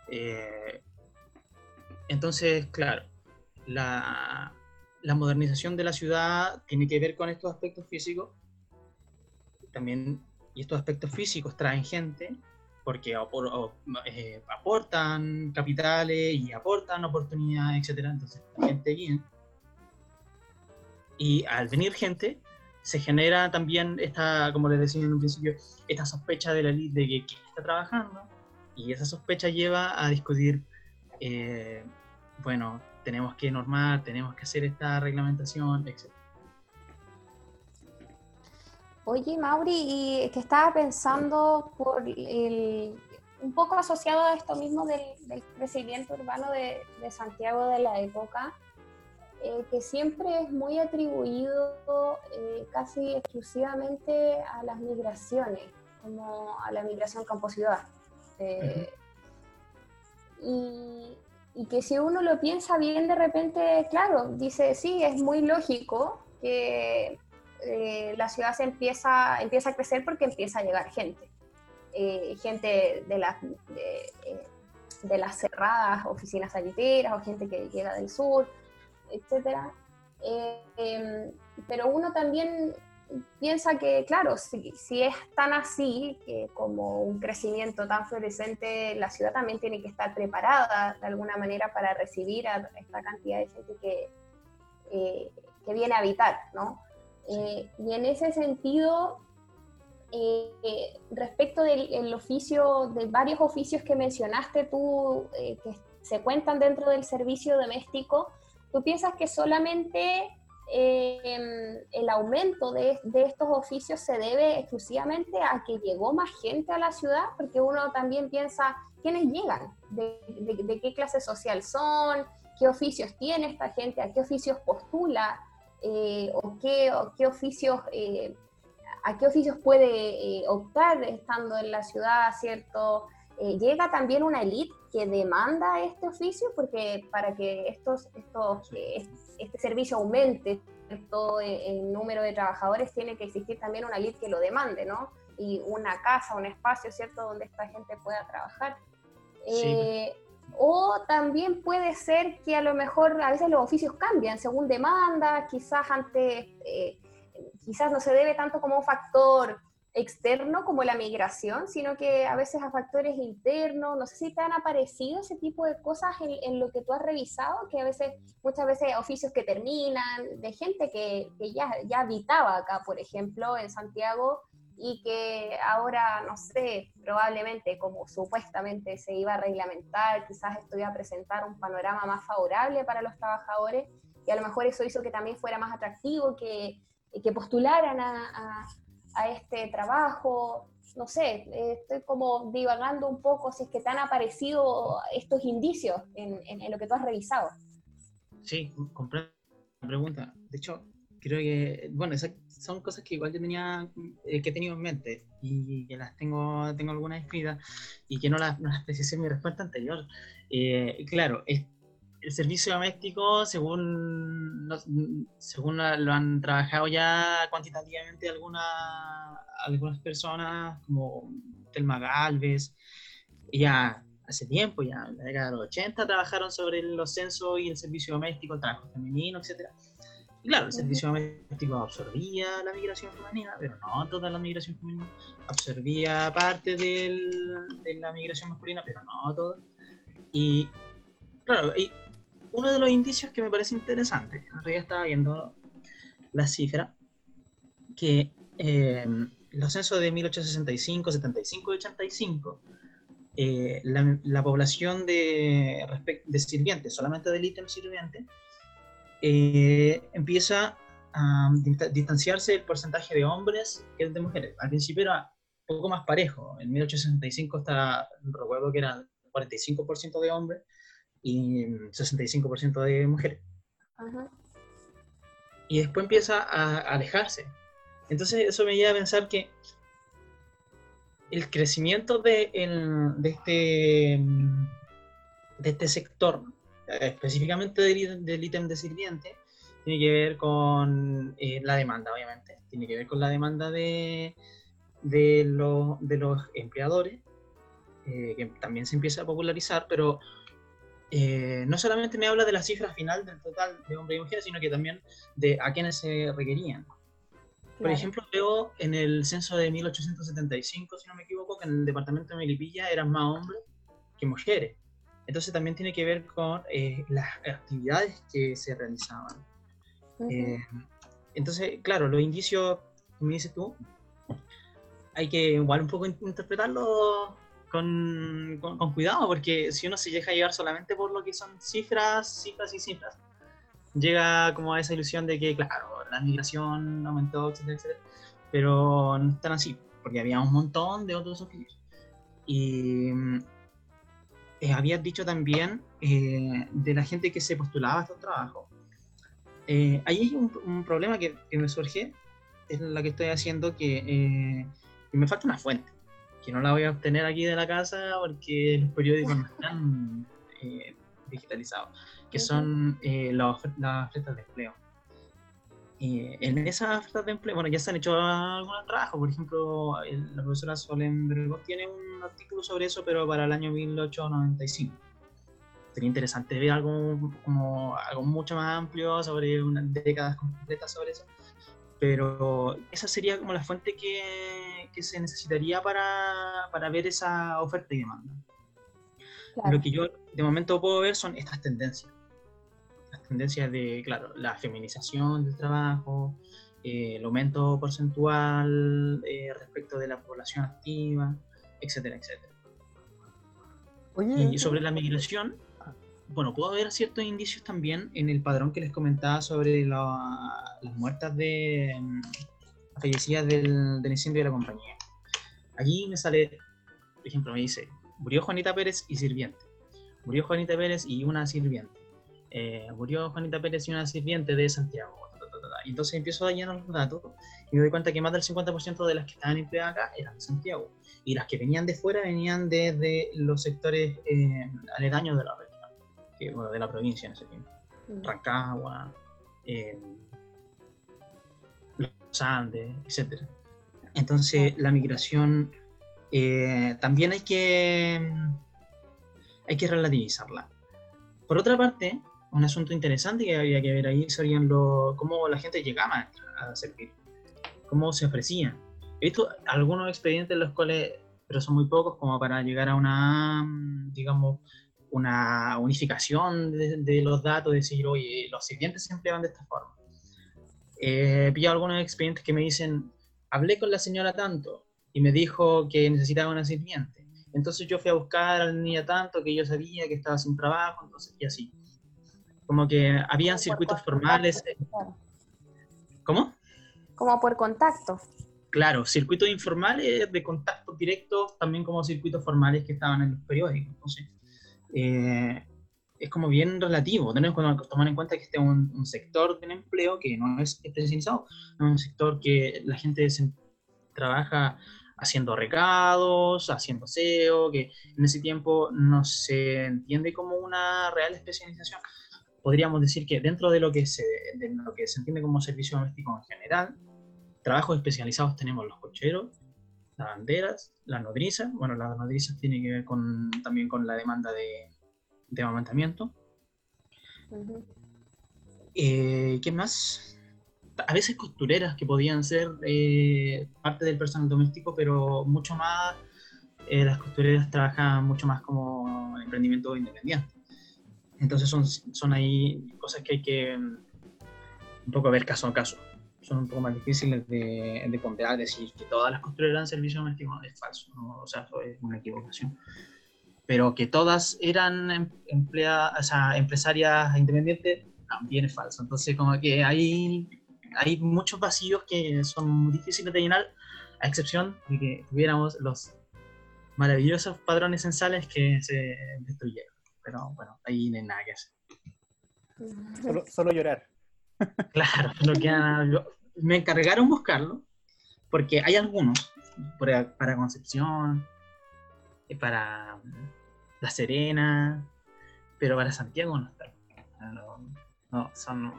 Eh, entonces, claro, la, la modernización de la ciudad tiene que ver con estos aspectos físicos. También, y estos aspectos físicos traen gente porque eh, aportan capitales y aportan oportunidades, etc. Entonces, gente viene. Y al venir gente, se genera también esta, como les decía en un principio, esta sospecha de la elite de que quién está trabajando. Y esa sospecha lleva a discutir, eh, bueno, tenemos que normar, tenemos que hacer esta reglamentación, etc. Oye, Mauri, y que estaba pensando por el, un poco asociado a esto mismo del, del crecimiento urbano de, de Santiago de la época, eh, que siempre es muy atribuido eh, casi exclusivamente a las migraciones, como a la migración campo-ciudad. Eh, y, y que si uno lo piensa bien, de repente, claro, dice, sí, es muy lógico que eh, la ciudad se empieza, empieza a crecer porque empieza a llegar gente. Eh, gente de de, eh, de las cerradas oficinas sanitarias o gente que llega del sur, etc. pero uno también piensa que, claro, si, si es tan así, que como un crecimiento tan florecente, la ciudad también tiene que estar preparada de alguna manera para recibir a esta cantidad de gente que, eh, que viene a habitar, ¿no? Eh, y en ese sentido, eh, eh, respecto del el oficio, de varios oficios que mencionaste tú, eh, que se cuentan dentro del servicio doméstico, ¿tú piensas que solamente eh, el aumento de, de, estos oficios se debe exclusivamente a que llegó más gente a la ciudad? Porque uno también piensa, ¿quiénes llegan? ¿De, de, de qué clase social son? ¿Qué oficios tiene esta gente? ¿A qué oficios postula? Eh, o, qué, o, qué, oficios, eh, a qué oficios puede eh, optar estando en la ciudad, ¿cierto? Eh, llega también una élite que demanda este oficio, porque para que estos, estos, este servicio aumente ¿cierto? el número de trabajadores, tiene que existir también una élite que lo demande, ¿no? Y una casa, un espacio, ¿cierto?, donde esta gente pueda trabajar. Sí. O también puede ser que a lo mejor a veces los oficios cambian según demanda, quizás antes, eh, quizás no se debe tanto como un factor externo como la migración, sino que a veces a factores internos. No sé si te han aparecido ese tipo de cosas en, en lo que tú has revisado, que a veces, muchas veces oficios que terminan, de gente que, que ya, ya habitaba acá, por ejemplo, en Santiago, y que ahora, no sé, probablemente como supuestamente se iba a reglamentar, quizás esto iba a presentar un panorama más favorable para los trabajadores, y a lo mejor eso hizo que también fuera más atractivo, que, que postularan a, a, a, este trabajo. No sé, estoy como divagando un poco si es que te han aparecido estos indicios en, en, en lo que tú has revisado. Sí, comprendo la pregunta. De hecho, creo que, bueno, esas son cosas que igual yo tenía, eh, que he tenido en mente y que las tengo, tengo algunas escritas y que no las, no las precisé en mi respuesta anterior. Eh, claro, es, el servicio doméstico, según, según lo han trabajado ya cuantitativamente alguna, algunas personas, como Telma Galvez, ya hace tiempo, ya en la década de los 80, trabajaron sobre los censos y el servicio doméstico, el trabajo femenino, etc. Y claro, el servicio doméstico absorbía la migración femenina, pero no toda la migración femenina. Absorbía parte del, de la migración masculina, pero no toda. Y claro, y uno de los indicios que me parece interesante, en realidad estaba viendo la cifra, que eh, los censos de 1865, 75 y 85, eh, la, población de, de sirvientes, solamente del ítem sirviente, eh, empieza a distanciarse el porcentaje de hombres que el de mujeres. Al principio era un poco más parejo. En 1865 está, recuerdo que era 45% de hombres y 65% de mujeres. Y después empieza a alejarse. Entonces eso me lleva a pensar que el crecimiento de, de, este, de este sector, específicamente del, ítem de sirviente, tiene que ver con eh, la demanda, obviamente. Tiene que ver con la demanda de, de, de los empleadores, eh, que también se empieza a popularizar, pero eh, no solamente me habla de la cifra final del total de hombres y mujeres, sino que también de a quienes se requerían. Por ejemplo, veo en el censo de 1875, si no me equivoco, que en el departamento de Melipilla eran más hombres que mujeres. Entonces también tiene que ver con eh, las actividades que se realizaban. Eh, entonces, claro, los indicios, me dices tú, hay que igual un poco interpretarlo con, cuidado, porque si uno se deja llevar solamente por lo que son cifras, cifras y cifras, llega como a esa ilusión de que, claro, la migración aumentó, etcétera, etcétera, pero no es tan así, porque había un montón de otros oficios. Y eh, dicho también eh, de la gente que se postulaba a estos trabajos. Eh, ahí hay un, problema que, que, me surge, es la que estoy haciendo, eh, que me falta una fuente que no la voy a obtener aquí de la casa porque los periódicos no están eh, digitalizados, que son eh, las ofertas de empleo. en esas ofertas de empleo, bueno, ya se han hecho algunos trabajos, por ejemplo, la profesora Solen tiene un artículo sobre eso, pero para el año 1895. Sería interesante ver algo, como, algo mucho más amplio sobre unas décadas completas sobre eso pero esa sería como la fuente que, que se necesitaría para, para, ver esa oferta y demanda. Lo que yo de momento puedo ver son estas tendencias. Las tendencias de, claro, la feminización del trabajo, eh, el aumento porcentual eh, respecto de la población activa, etcétera, etcétera. y sobre la migración, bueno, puedo ver ciertos indicios también en el padrón que les comentaba sobre las muertas de mm, fallecidas del, del, incendio de la compañía. Allí me sale, por ejemplo, me dice, murió Juanita Pérez y sirviente. Murió Juanita Pérez y una sirviente. Eh, murió Juanita Pérez y una sirviente de Santiago. Y entonces empiezo a llenar los datos y me doy cuenta que más del 50% de las que estaban empleadas acá eran de Santiago. Y las que venían de fuera venían desde los sectores eh, aledaños de la red de la provincia en ese tiempo. Mm. Rancagua, eh, los Andes, etc. Entonces, la migración eh, también hay que, hay que relativizarla. Por otra parte, un asunto interesante que había que ver ahí serían lo, cómo la gente llegaba a servir, cómo se ofrecía. He visto algunos expedientes en los cuales, pero son muy pocos, como para llegar a una, digamos, una unificación de, los datos, decir, oye, los sirvientes se emplean de esta forma. he pillado algunos expedientes que me dicen, hablé con la señora tanto y me dijo que necesitaba una sirviente. Entonces yo fui a buscar a la niña tanto que yo sabía que estaba sin trabajo, entonces, y así. Como que habían circuitos formales. Eh, ¿Cómo? Como por contacto. Claro, circuitos informales de contacto directos, también como circuitos formales que estaban en los periódicos. Entonces, eh, es como bien relativo. Tenemos que tomar en cuenta que este es un, sector del empleo que no es especializado, es un sector que la gente se, trabaja haciendo recados, haciendo SEO, que en ese tiempo no se entiende como una real especialización. Podríamos decir que dentro de lo que se, de lo que se entiende como servicio doméstico en general, trabajos especializados tenemos los cocheros, las banderas, las nodrizas. Bueno, las nodrizas tienen que ver con, también con la demanda de, de amamantamiento. Eh, ¿Qué más? A veces costureras que podían ser eh, parte del personal doméstico, pero mucho más, eh, las costureras trabajan mucho más como emprendimiento independiente. Entonces son, son ahí cosas que hay que mm, un poco ver caso a caso. Son un poco más difíciles de, de ponderar, decir que todas las costureras dan servicio doméstico es falso, o sea, es una equivocación pero que todas eran em, emplea, o sea, empresarias independientes, también es falso. Entonces, como que hay, hay muchos vacíos que son difíciles de llenar, a excepción de que tuviéramos los maravillosos padrones censales que se destruyeron. Pero bueno, ahí no hay nada que hacer. Solo, llorar. Claro, lo que me encargaron buscarlo, porque hay algunos, para Concepción, para la Serena, pero para Santiago no está. No, son.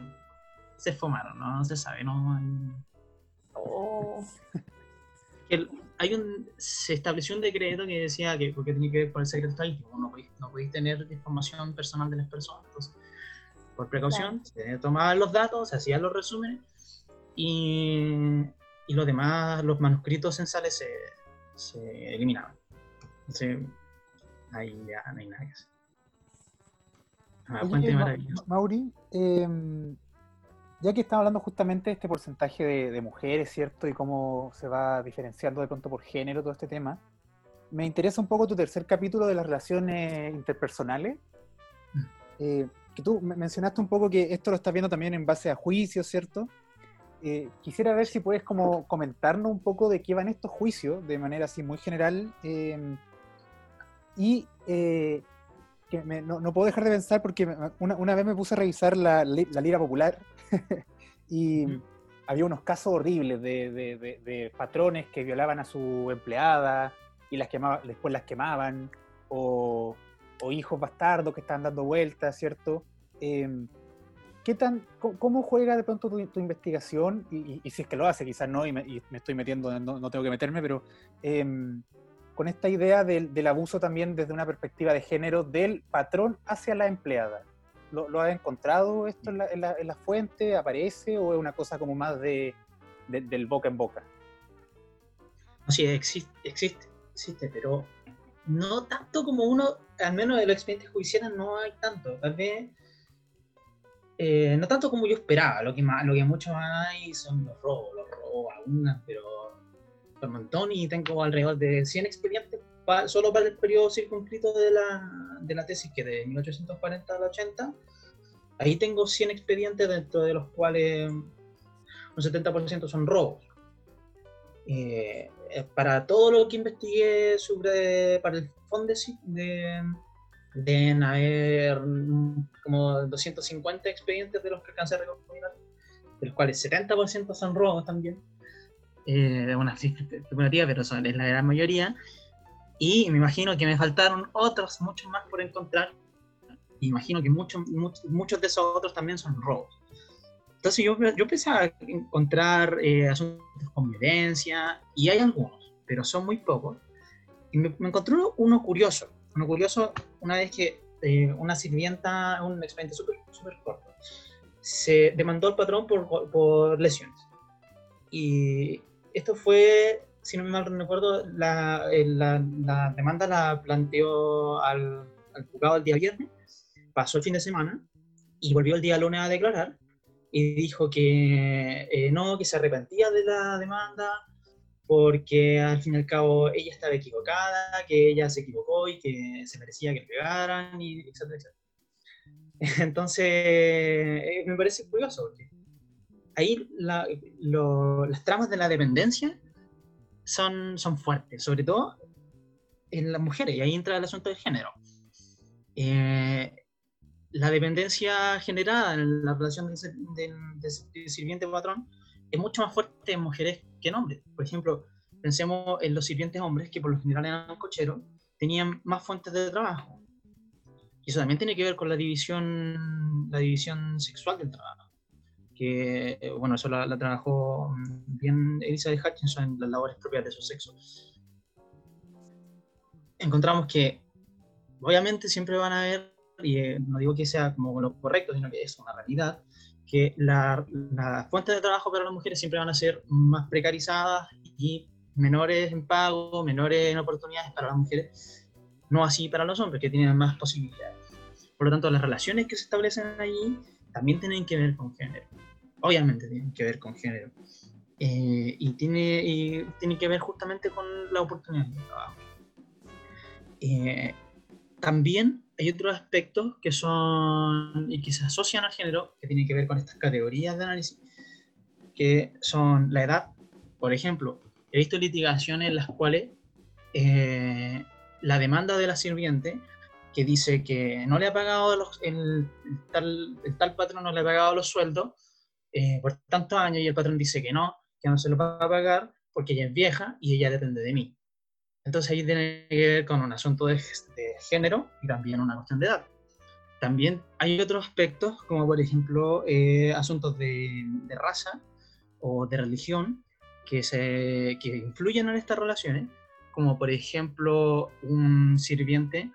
Se fumaron, no, se sabe, no. Oh. hay un, se estableció un decreto que decía que, porque tenía que ver con el secreto estadístico, no podéis, no podéis tener información personal de las personas. Entonces, por precaución, se tomaban los datos, se hacían los resúmenes y, y los demás, los manuscritos censales se, se eliminaban. Entonces, ahí ya no hay nada que hacer. Ah, Mauri, em, ya que estamos hablando justamente de este porcentaje de, mujeres, ¿cierto? Y cómo se va diferenciando de pronto por género todo este tema, me interesa un poco tu tercer capítulo de las relaciones interpersonales. Mm. Eh, que tú mencionaste un poco que esto lo estás viendo también en base a juicios, ¿cierto? Eh, quisiera ver si puedes como comentarnos un poco de qué van estos juicios, de manera así muy general, em, y eh, que no, puedo dejar de pensar porque una, vez me puse a revisar la, lira popular <laughs> y había unos casos horribles de, patrones que violaban a su empleada y las quemaba, después las quemaban, o, hijos bastardos que estaban dando vueltas, ¿cierto? ¿Qué tan, cómo, juega de pronto tu, investigación? Y, si es que lo hace, quizás no, y me, estoy metiendo, no, no, tengo que meterme, pero em, con esta idea del, abuso también desde una perspectiva de género del patrón hacia la empleada. ¿Lo, lo has encontrado esto en la, fuente? ¿Aparece o es una cosa como más de, del boca en boca? Sí, existe, existe, existe, pero no tanto como uno, al menos de los expedientes judiciales no hay tanto. Tal vez, eh, no tanto como yo esperaba. Lo que, más, lo que mucho hay son los robos, los robos algunas, pero por montón y tengo alrededor de 100 expedientes solo para el periodo circunscrito de la, de la tesis, que de 1840 al 80. Ahí tengo 100 expedientes, dentro de los cuales un 70% son robos. Eh, para todo lo que investigué sobre, para el Fondesit, de, deben haber como 250 expedientes de los que alcancé a recopilar, de los cuales 70% son robos también eh, una especulativa, pero son, es la gran mayoría. Y me imagino que me faltaron otros, muchos más por encontrar. Y imagino que muchos, muchos, de esos otros también son robos. Entonces yo, yo empecé a encontrar eh, asuntos con evidencia, y hay algunos, pero son muy pocos. Y me, encontré uno, curioso, uno curioso una vez que eh, una sirvienta, un expediente súper super corto, se demandó al patrón por, por lesiones. Y esto fue, si no me mal recuerdo, la, eh, la, la, demanda la planteó al, al juzgado el día viernes, pasó el fin de semana y volvió el día lunes a declarar y dijo que eh, no, que se arrepentía de la demanda porque al fin y al cabo ella estaba equivocada, que ella se equivocó y que se merecía que le pegaran, y etcétera, etcétera. <laughs> Entonces, eh, me parece curioso, porque ahí las tramas de la dependencia son, son fuertes, sobre todo en las mujeres, y ahí entra el asunto del género. Eh, la dependencia generada en la relación de, sirviente-patrón es mucho más fuerte en mujeres que en hombres. Por ejemplo, pensemos en los sirvientes hombres, que por lo general eran cocheros, tenían más fuentes de trabajo. Y eso también tiene que ver con la división, la división sexual del trabajo. Que, eh, bueno, eso la, trabajó bien Elizabeth Hutchinson en las labores propias de su sexo. Encontramos que, obviamente, siempre van a haber, y eh, no digo que sea como lo correcto, sino que es una realidad, que las fuentes de trabajo para las mujeres siempre van a ser más precarizadas y menores en pago, menores en oportunidades para las mujeres, no así para los hombres, que tienen más posibilidades. Por lo tanto, las relaciones que se establecen allí también tienen que ver con género. Obviamente tienen que ver con género. Eh, y, tiene, y tiene que ver justamente con la oportunidad de trabajo. Eh, también hay otros aspectos que son y que se asocian al género, que tienen que ver con estas categorías de análisis, que son la edad, por ejemplo, he visto litigaciones en las cuales eh, la demanda de la sirviente que dice que no le ha pagado los, el, tal, tal patrón no le ha pagado los sueldos eh, por tantos años y el patrón dice que no, que no se lo va a pagar porque ella es vieja y ella depende de mí. Entonces ahí tiene que ver con un asunto de, género y también una cuestión de edad. También hay otros aspectos, como por ejemplo eh, asuntos de, de, raza o de religión, que, se, que influyen en estas relaciones, como por ejemplo un sirviente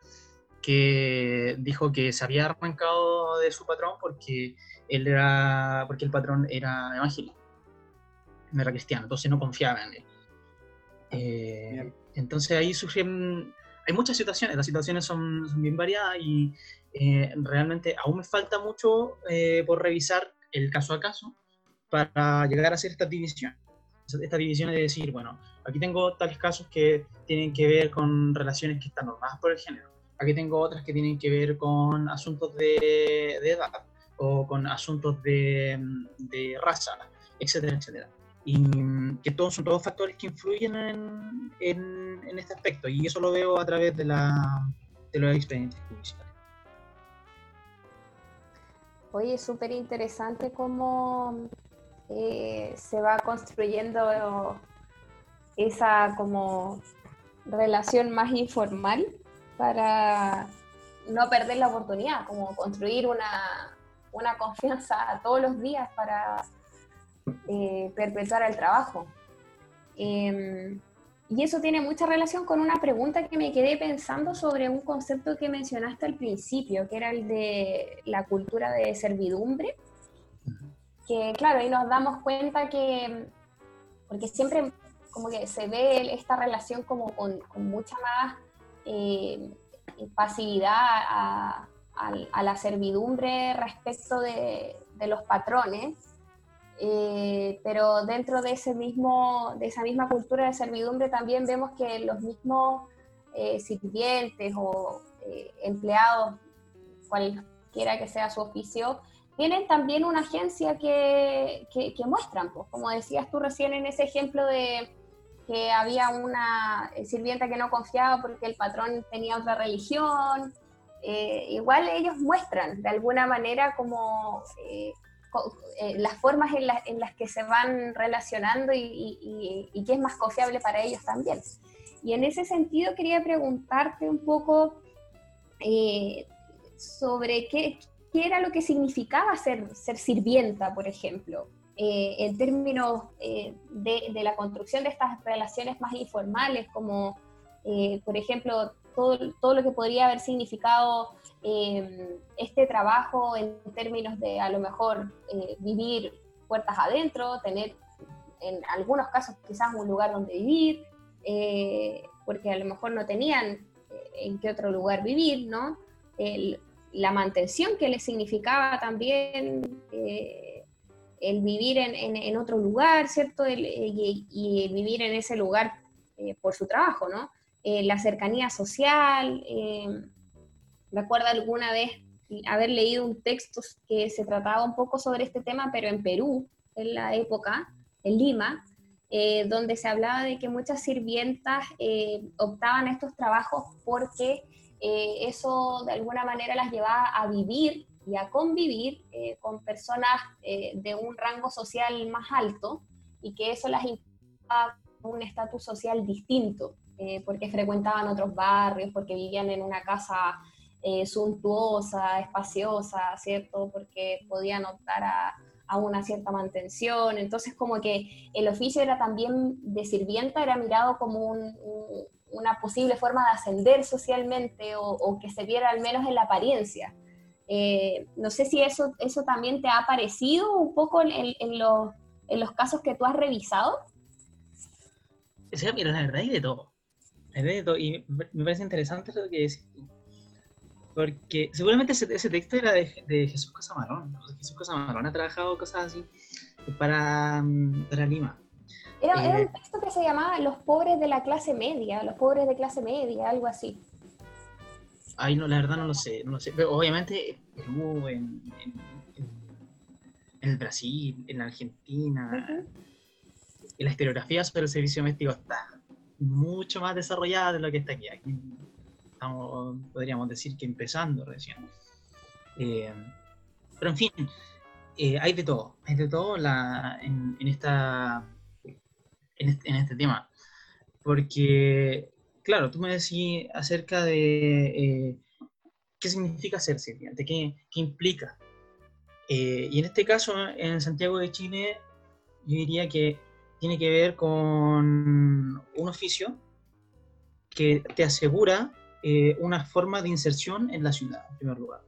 que dijo que se había arrancado de su patrón porque él era porque el patrón era evangélico, era cristiano, entonces no confiaba en él. Eh, entonces ahí surgen, hay muchas situaciones, las situaciones son, son bien variadas y eh, realmente aún me falta mucho eh, por revisar el caso a caso para llegar a hacer esta división esta división de decir, bueno, aquí tengo tales casos que tienen que ver con relaciones que están normadas por el género, aquí tengo otras que tienen que ver con asuntos de, edad o con asuntos de, de, raza, etcétera, etcétera. Y que todos son todos factores que influyen en, en, este aspecto, y eso lo veo a través de, la, de los expedientes judiciales. Oye, súper interesante cómo eh, se va construyendo esa como relación más informal para no perder la oportunidad, como construir una, una confianza todos los días para eh, perpetuar el trabajo. Em, y eso tiene mucha relación con una pregunta que me quedé pensando sobre un concepto que mencionaste al principio, que era el de la cultura de servidumbre que claro, ahí nos damos cuenta que, porque siempre como que se ve esta relación como con, mucha más eh, pasividad a, la servidumbre respecto de, los patrones, eh, pero dentro de, ese mismo, de esa misma cultura de servidumbre también vemos que los mismos eh, sirvientes o empleados, cualquiera que sea su oficio, tienen también una agencia que, que, muestran, pues, como decías tú recién en ese ejemplo de que había una sirvienta que no confiaba porque el patrón tenía otra religión. Eh, igual ellos muestran de alguna manera como eh, eh, las formas en, en, las que se van relacionando y, y, y, que es más confiable para ellos también. Y en ese sentido quería preguntarte un poco sobre qué, qué era lo que significaba ser, ser sirvienta, por ejemplo, eh, en términos eh, de, la construcción de estas relaciones más informales, como, eh, por ejemplo, todo, todo, lo que podría haber significado este trabajo en términos de a lo mejor vivir puertas adentro, tener en algunos casos quizás un lugar donde vivir, porque a lo mejor no tenían en qué otro lugar vivir, ¿no? El, la mantención que le significaba también eh, el vivir en, otro lugar, ¿cierto? y, vivir en ese lugar eh, por su trabajo, ¿no? Eh, la cercanía social. recuerdo alguna vez haber leído un texto que se trataba un poco sobre este tema, pero en Perú, en la época, en Lima, donde se hablaba de que muchas sirvientas optaban a estos trabajos porque eh, eso de alguna manera las llevaba a vivir y a convivir eh, con personas eh, de un rango social más alto y que eso las implicaba un estatus social distinto, porque frecuentaban otros barrios, porque vivían en una casa suntuosa, espaciosa, ¿cierto? Porque podían optar a, una cierta mantención. Entonces, como que el oficio era también de sirvienta, era mirado como un, una posible forma de ascender socialmente o, que se viera al menos en la apariencia. Eh, no sé si eso, eso también te ha parecido un poco en, los, casos que tú has revisado. Sí, mira, la verdad hay de todo. Y me parece interesante lo que decís tú. Porque seguramente ese, ese texto era de, de, Jesús Casamarón. Jesús Casamarón ha trabajado cosas así para, mm, para Lima. Era, era, un eh, texto que se llamaba Los pobres de la clase media, los pobres de clase media, algo así. Ay, no, la verdad no lo sé, no lo sé. Pero obviamente Perú, en, en, en, el Brasil, en Argentina, la historiografía sobre el servicio doméstico está mucho más desarrollada de lo que está aquí. Aquí estamos, podríamos decir que empezando recién. Eh, pero en fin, eh, hay de todo, hay de todo la, en, en esta en este, tema. Porque, claro, tú me decís acerca de eh, qué significa ser sirviente, qué, qué implica. Eh, y en este caso, en Santiago de Chile, yo diría que tiene que ver con un oficio que te asegura eh, una forma de inserción en la ciudad, en primer lugar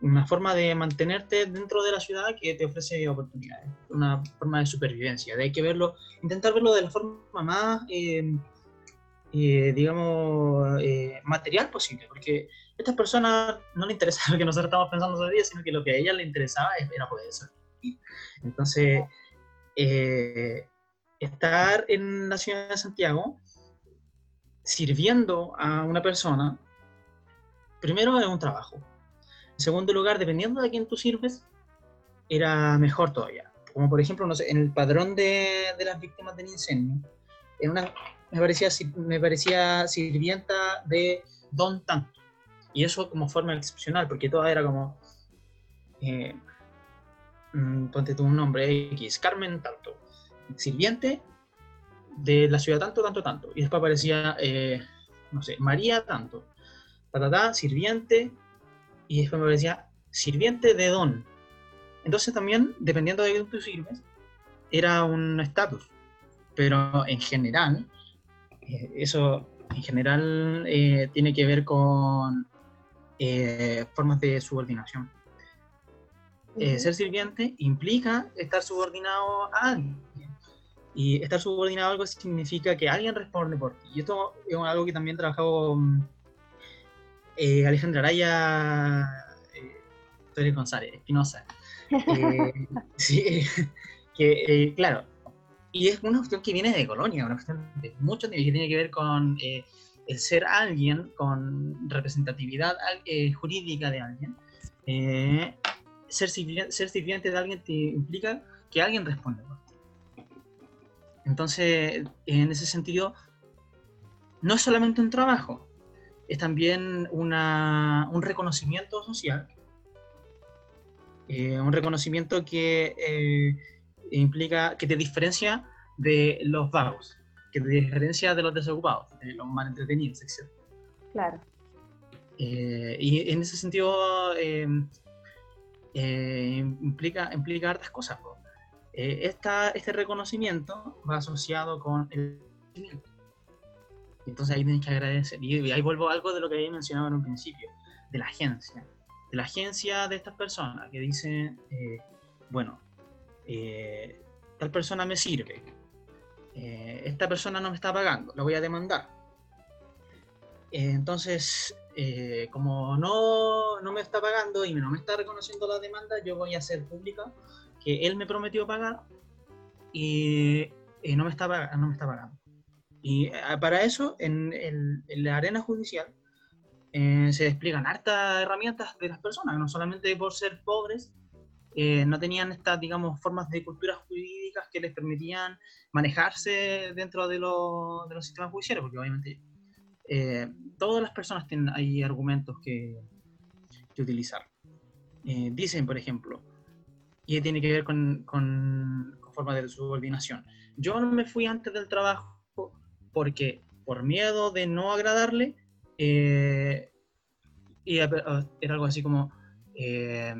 una forma de mantenerte dentro de la ciudad que te ofrece oportunidades, una forma de supervivencia. De hay que verlo, intentar verlo de la forma más, eh, eh, digamos, eh, material posible, porque a estas personas no les interesa <laughs> lo que nosotros estamos pensando hoy día, sino que lo que a ellas les interesaba era poder sobrevivir. Entonces, estar en la ciudad de Santiago sirviendo a una persona, primero es un trabajo, en segundo lugar, dependiendo de quién tú sirves, era mejor todavía. Como por ejemplo, no en el padrón de, de las víctimas del incendio, en una, me, parecía, me parecía sirvienta de don tanto. Y eso como forma excepcional, porque toda era como, eh, mm, ponte tú un nombre X, Carmen tanto, sirviente de la ciudad tanto, tanto, tanto. Y después aparecía, eh, no sé, María tanto, ta, sirviente y después me decía sirviente de don. Entonces también, dependiendo de quién tú sirves, era un estatus. Pero en general, eh, eso en general eh, tiene que ver con formas de subordinación. Ser sirviente implica estar subordinado a alguien. Y estar subordinado a algo significa que alguien responde por ti. Y esto es algo que también he trabajado mm, eh, Alejandra Araya, eh, González, Espinosa. <laughs> Eh, sí, <laughs> que eh, claro, y es una cuestión que viene de Colonia, una cuestión de mucho que tiene que ver con el ser alguien, con representatividad jurídica de alguien. Ser, ser sirviente de alguien te implica que alguien ti. Entonces, en ese sentido, no es solamente un trabajo, es también una, un reconocimiento social, eh, un reconocimiento que eh, implica, que te diferencia de los vagos, que te diferencia de los desocupados, de los mal entretenidos, etc. Claro. Eh, y en ese sentido implica, implica hartas cosas. Esta, este reconocimiento va asociado con el entonces ahí tienes que agradecer. Y ahí vuelvo a algo de lo que había mencionado en un principio, de la agencia. De la agencia de estas personas que dicen, eh, bueno, eh, tal persona me sirve, eh, esta persona no me está pagando, la voy a demandar. entonces, como no, no, me está pagando y no me está reconociendo la demanda, yo voy a hacer pública que él me prometió pagar y no, me está, no me está pagando. Y eh, para eso, en, la arena judicial, eh, se despliegan hartas herramientas de las personas, no solamente por ser pobres, eh, no tenían estas, digamos, formas de culturas jurídicas que les permitían manejarse dentro de, de los sistemas judiciales, porque obviamente eh, todas las personas tienen ahí argumentos que, que utilizar. Eh, dicen, por ejemplo, y tiene que ver con, con, con formas de subordinación. Yo no me fui antes del trabajo porque por miedo de no agradarle, eh, y era algo así como, eh,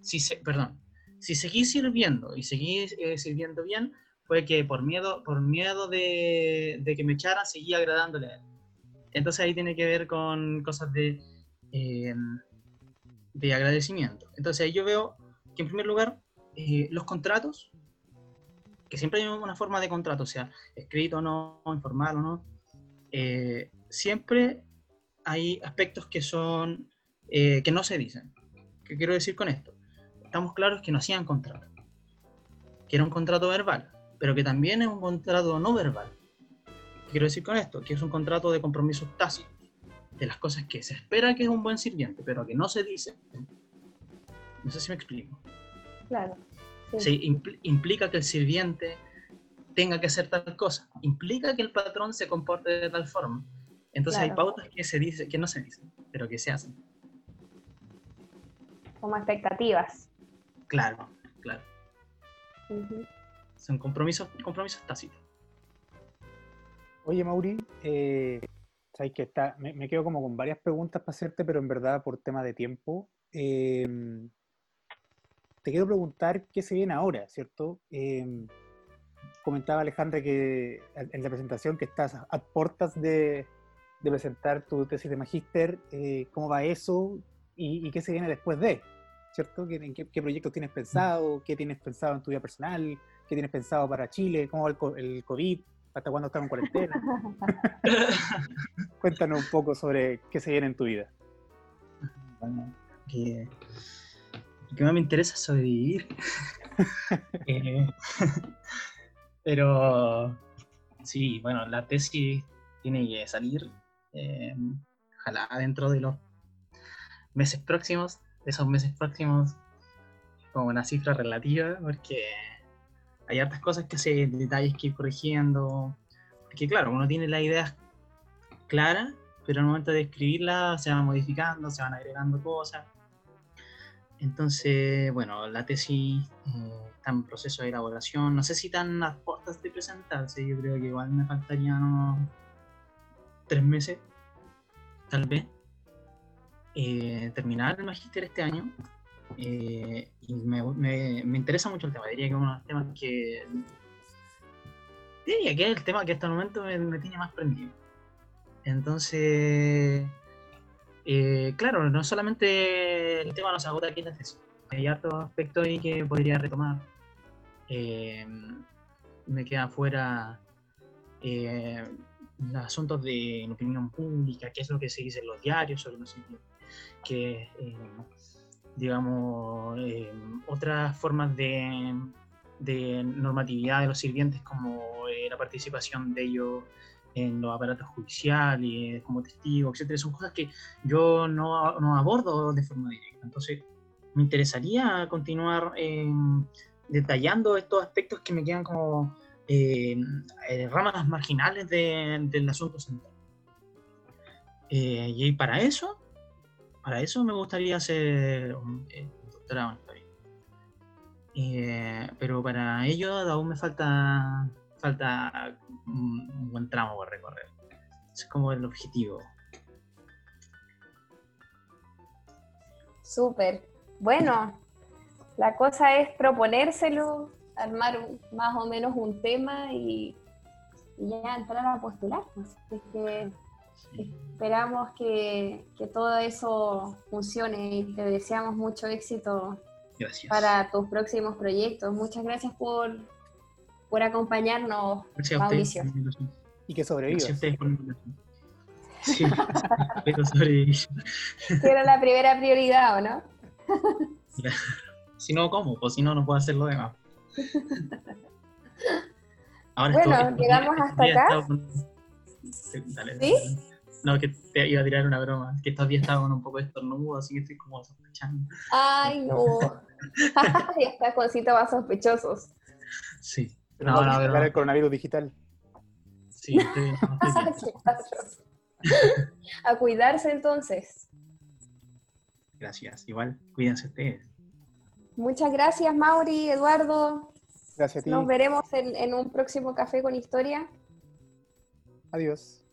si se, perdón, si seguí sirviendo y seguí eh, sirviendo bien, fue que por miedo, por miedo de, de, que me echaran, seguí agradándole a él. Entonces ahí tiene que ver con cosas de, eh, de agradecimiento. Entonces ahí yo veo que en primer lugar, eh, los contratos, que siempre hay una forma de contrato, sea, escrito o no, informal o no, eh, siempre hay aspectos que son, eh, que no se dicen. ¿Qué quiero decir con esto? Estamos claros que no hacían contrato, que era un contrato verbal, pero que también es un contrato no verbal. ¿Qué quiero decir con esto? Que es un contrato de compromisos tácitos, de las cosas que se espera que es un buen sirviente, pero que no se dice. No sé si me explico. Claro. Sí. Sí, impl implica que el sirviente tenga que hacer tal cosa, implica que el patrón se comporte de tal forma. Entonces Claro. hay pautas que, se dice, que no se dicen, pero que se hacen. Como expectativas. Claro, claro. Son compromisos, compromisos tácitos. Oye, Mauri, eh, sabes que está, me, me quedo como con varias preguntas para hacerte, pero en verdad por tema de tiempo. eh, te quiero preguntar qué se viene ahora, ¿cierto? Eh, comentaba Alejandra que en la presentación que estás a puertas de, de presentar tu tesis de magíster, eh, ¿cómo va eso? Y, y qué se viene después de? ¿Cierto? ¿Qué, qué, qué proyectos tienes pensado? ¿Qué tienes pensado en tu vida personal? ¿Qué tienes pensado para Chile? ¿Cómo va el, el COVID? ¿Hasta cuándo estamos en cuarentena? <laughs> Cuéntanos un poco sobre qué se viene en tu vida. Bueno, que, lo que más me interesa es sobrevivir. <laughs> Eh, pero sí, bueno, la tesis tiene que salir. eh, ojalá dentro de los meses próximos, de esos meses próximos, como una cifra relativa, porque hay hartas cosas que hacer, detalles que ir corrigiendo. Porque claro, uno tiene las ideas claras, pero al momento de escribirla se van modificando, se van agregando cosas. Entonces, bueno, la tesis eh, está en proceso de elaboración. No sé si están a puertas de presentarse. Yo creo que igual me faltarían unos tres meses, tal vez, eh, terminar el magíster este año. Eh, y me, me- me interesa mucho el tema. Diría que uno de los temas que. Diría que es el tema que hasta el momento me, me tiene más prendido. Entonces. Eh, claro, no solamente el tema no se agota aquí en la tesis. Hay hartos aspectos ahí que podría retomar. Eh, me quedan fuera eh, los asuntos de opinión pública, qué es lo que se dice en los diarios sobre los que, eh, digamos, eh, otras formas de, normatividad de los sirvientes, como eh, la participación de ellos en los aparatos judiciales, como testigos, etcétera, son cosas que yo no, abordo de forma directa. Entonces, me interesaría continuar eh, detallando estos aspectos que me quedan como eh, eh, ramas marginales de- del asunto central. Eh, y para eso, para eso me gustaría hacer un eh, un doctorado en historia. Eh, pero para ello aún me falta, falta un, buen tramo por recorrer. Es como el objetivo. Súper. Bueno, la cosa es proponérselo, armar más o menos un tema y, ya entrar a postular. pues. Así que esperamos que, que todo eso funcione y te deseamos mucho éxito Gracias. para tus próximos proyectos. Muchas gracias por, por acompañarnos, Gracias Mauricio. Y que sobrevivas. Sí, <laughs> pero sobrevivir. <laughs> era la primera prioridad, ¿o no? <laughs> Si no, ¿cómo? Pues si no, no puedo hacer lo demás. Ahora Bueno, llegamos hasta acá. estado dale, ¿Sí? dale. No, que te iba a tirar una broma. Que estos días estaba con un poco de estornudo, así que estoy como sospechando. Ay, no. <laughs> ya está con síntomas sospechosos. Sí. No, no, no, no, el coronavirus digital. Sí, estoy, bien. <laughs> A cuidarse entonces. Gracias, igual, cuídense ustedes. Muchas gracias, Mauri, Eduardo. Gracias a ti. Nos veremos en, en un próximo Café con Historia. Adiós.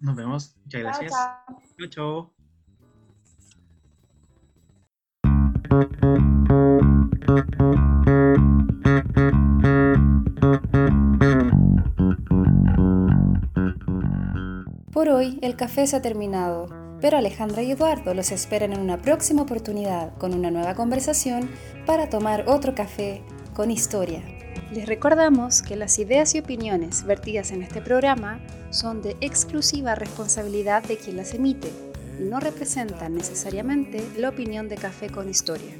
Nos vemos. Muchas Chao, gracias. chao. Chao, chao. Por hoy el café se ha terminado, pero Alejandra y Eduardo los esperan en una próxima oportunidad con una nueva conversación para tomar otro café con historia. Les recordamos que las ideas y opiniones vertidas en este programa son de exclusiva responsabilidad de quien las emite y no representan necesariamente la opinión de Café con Historia.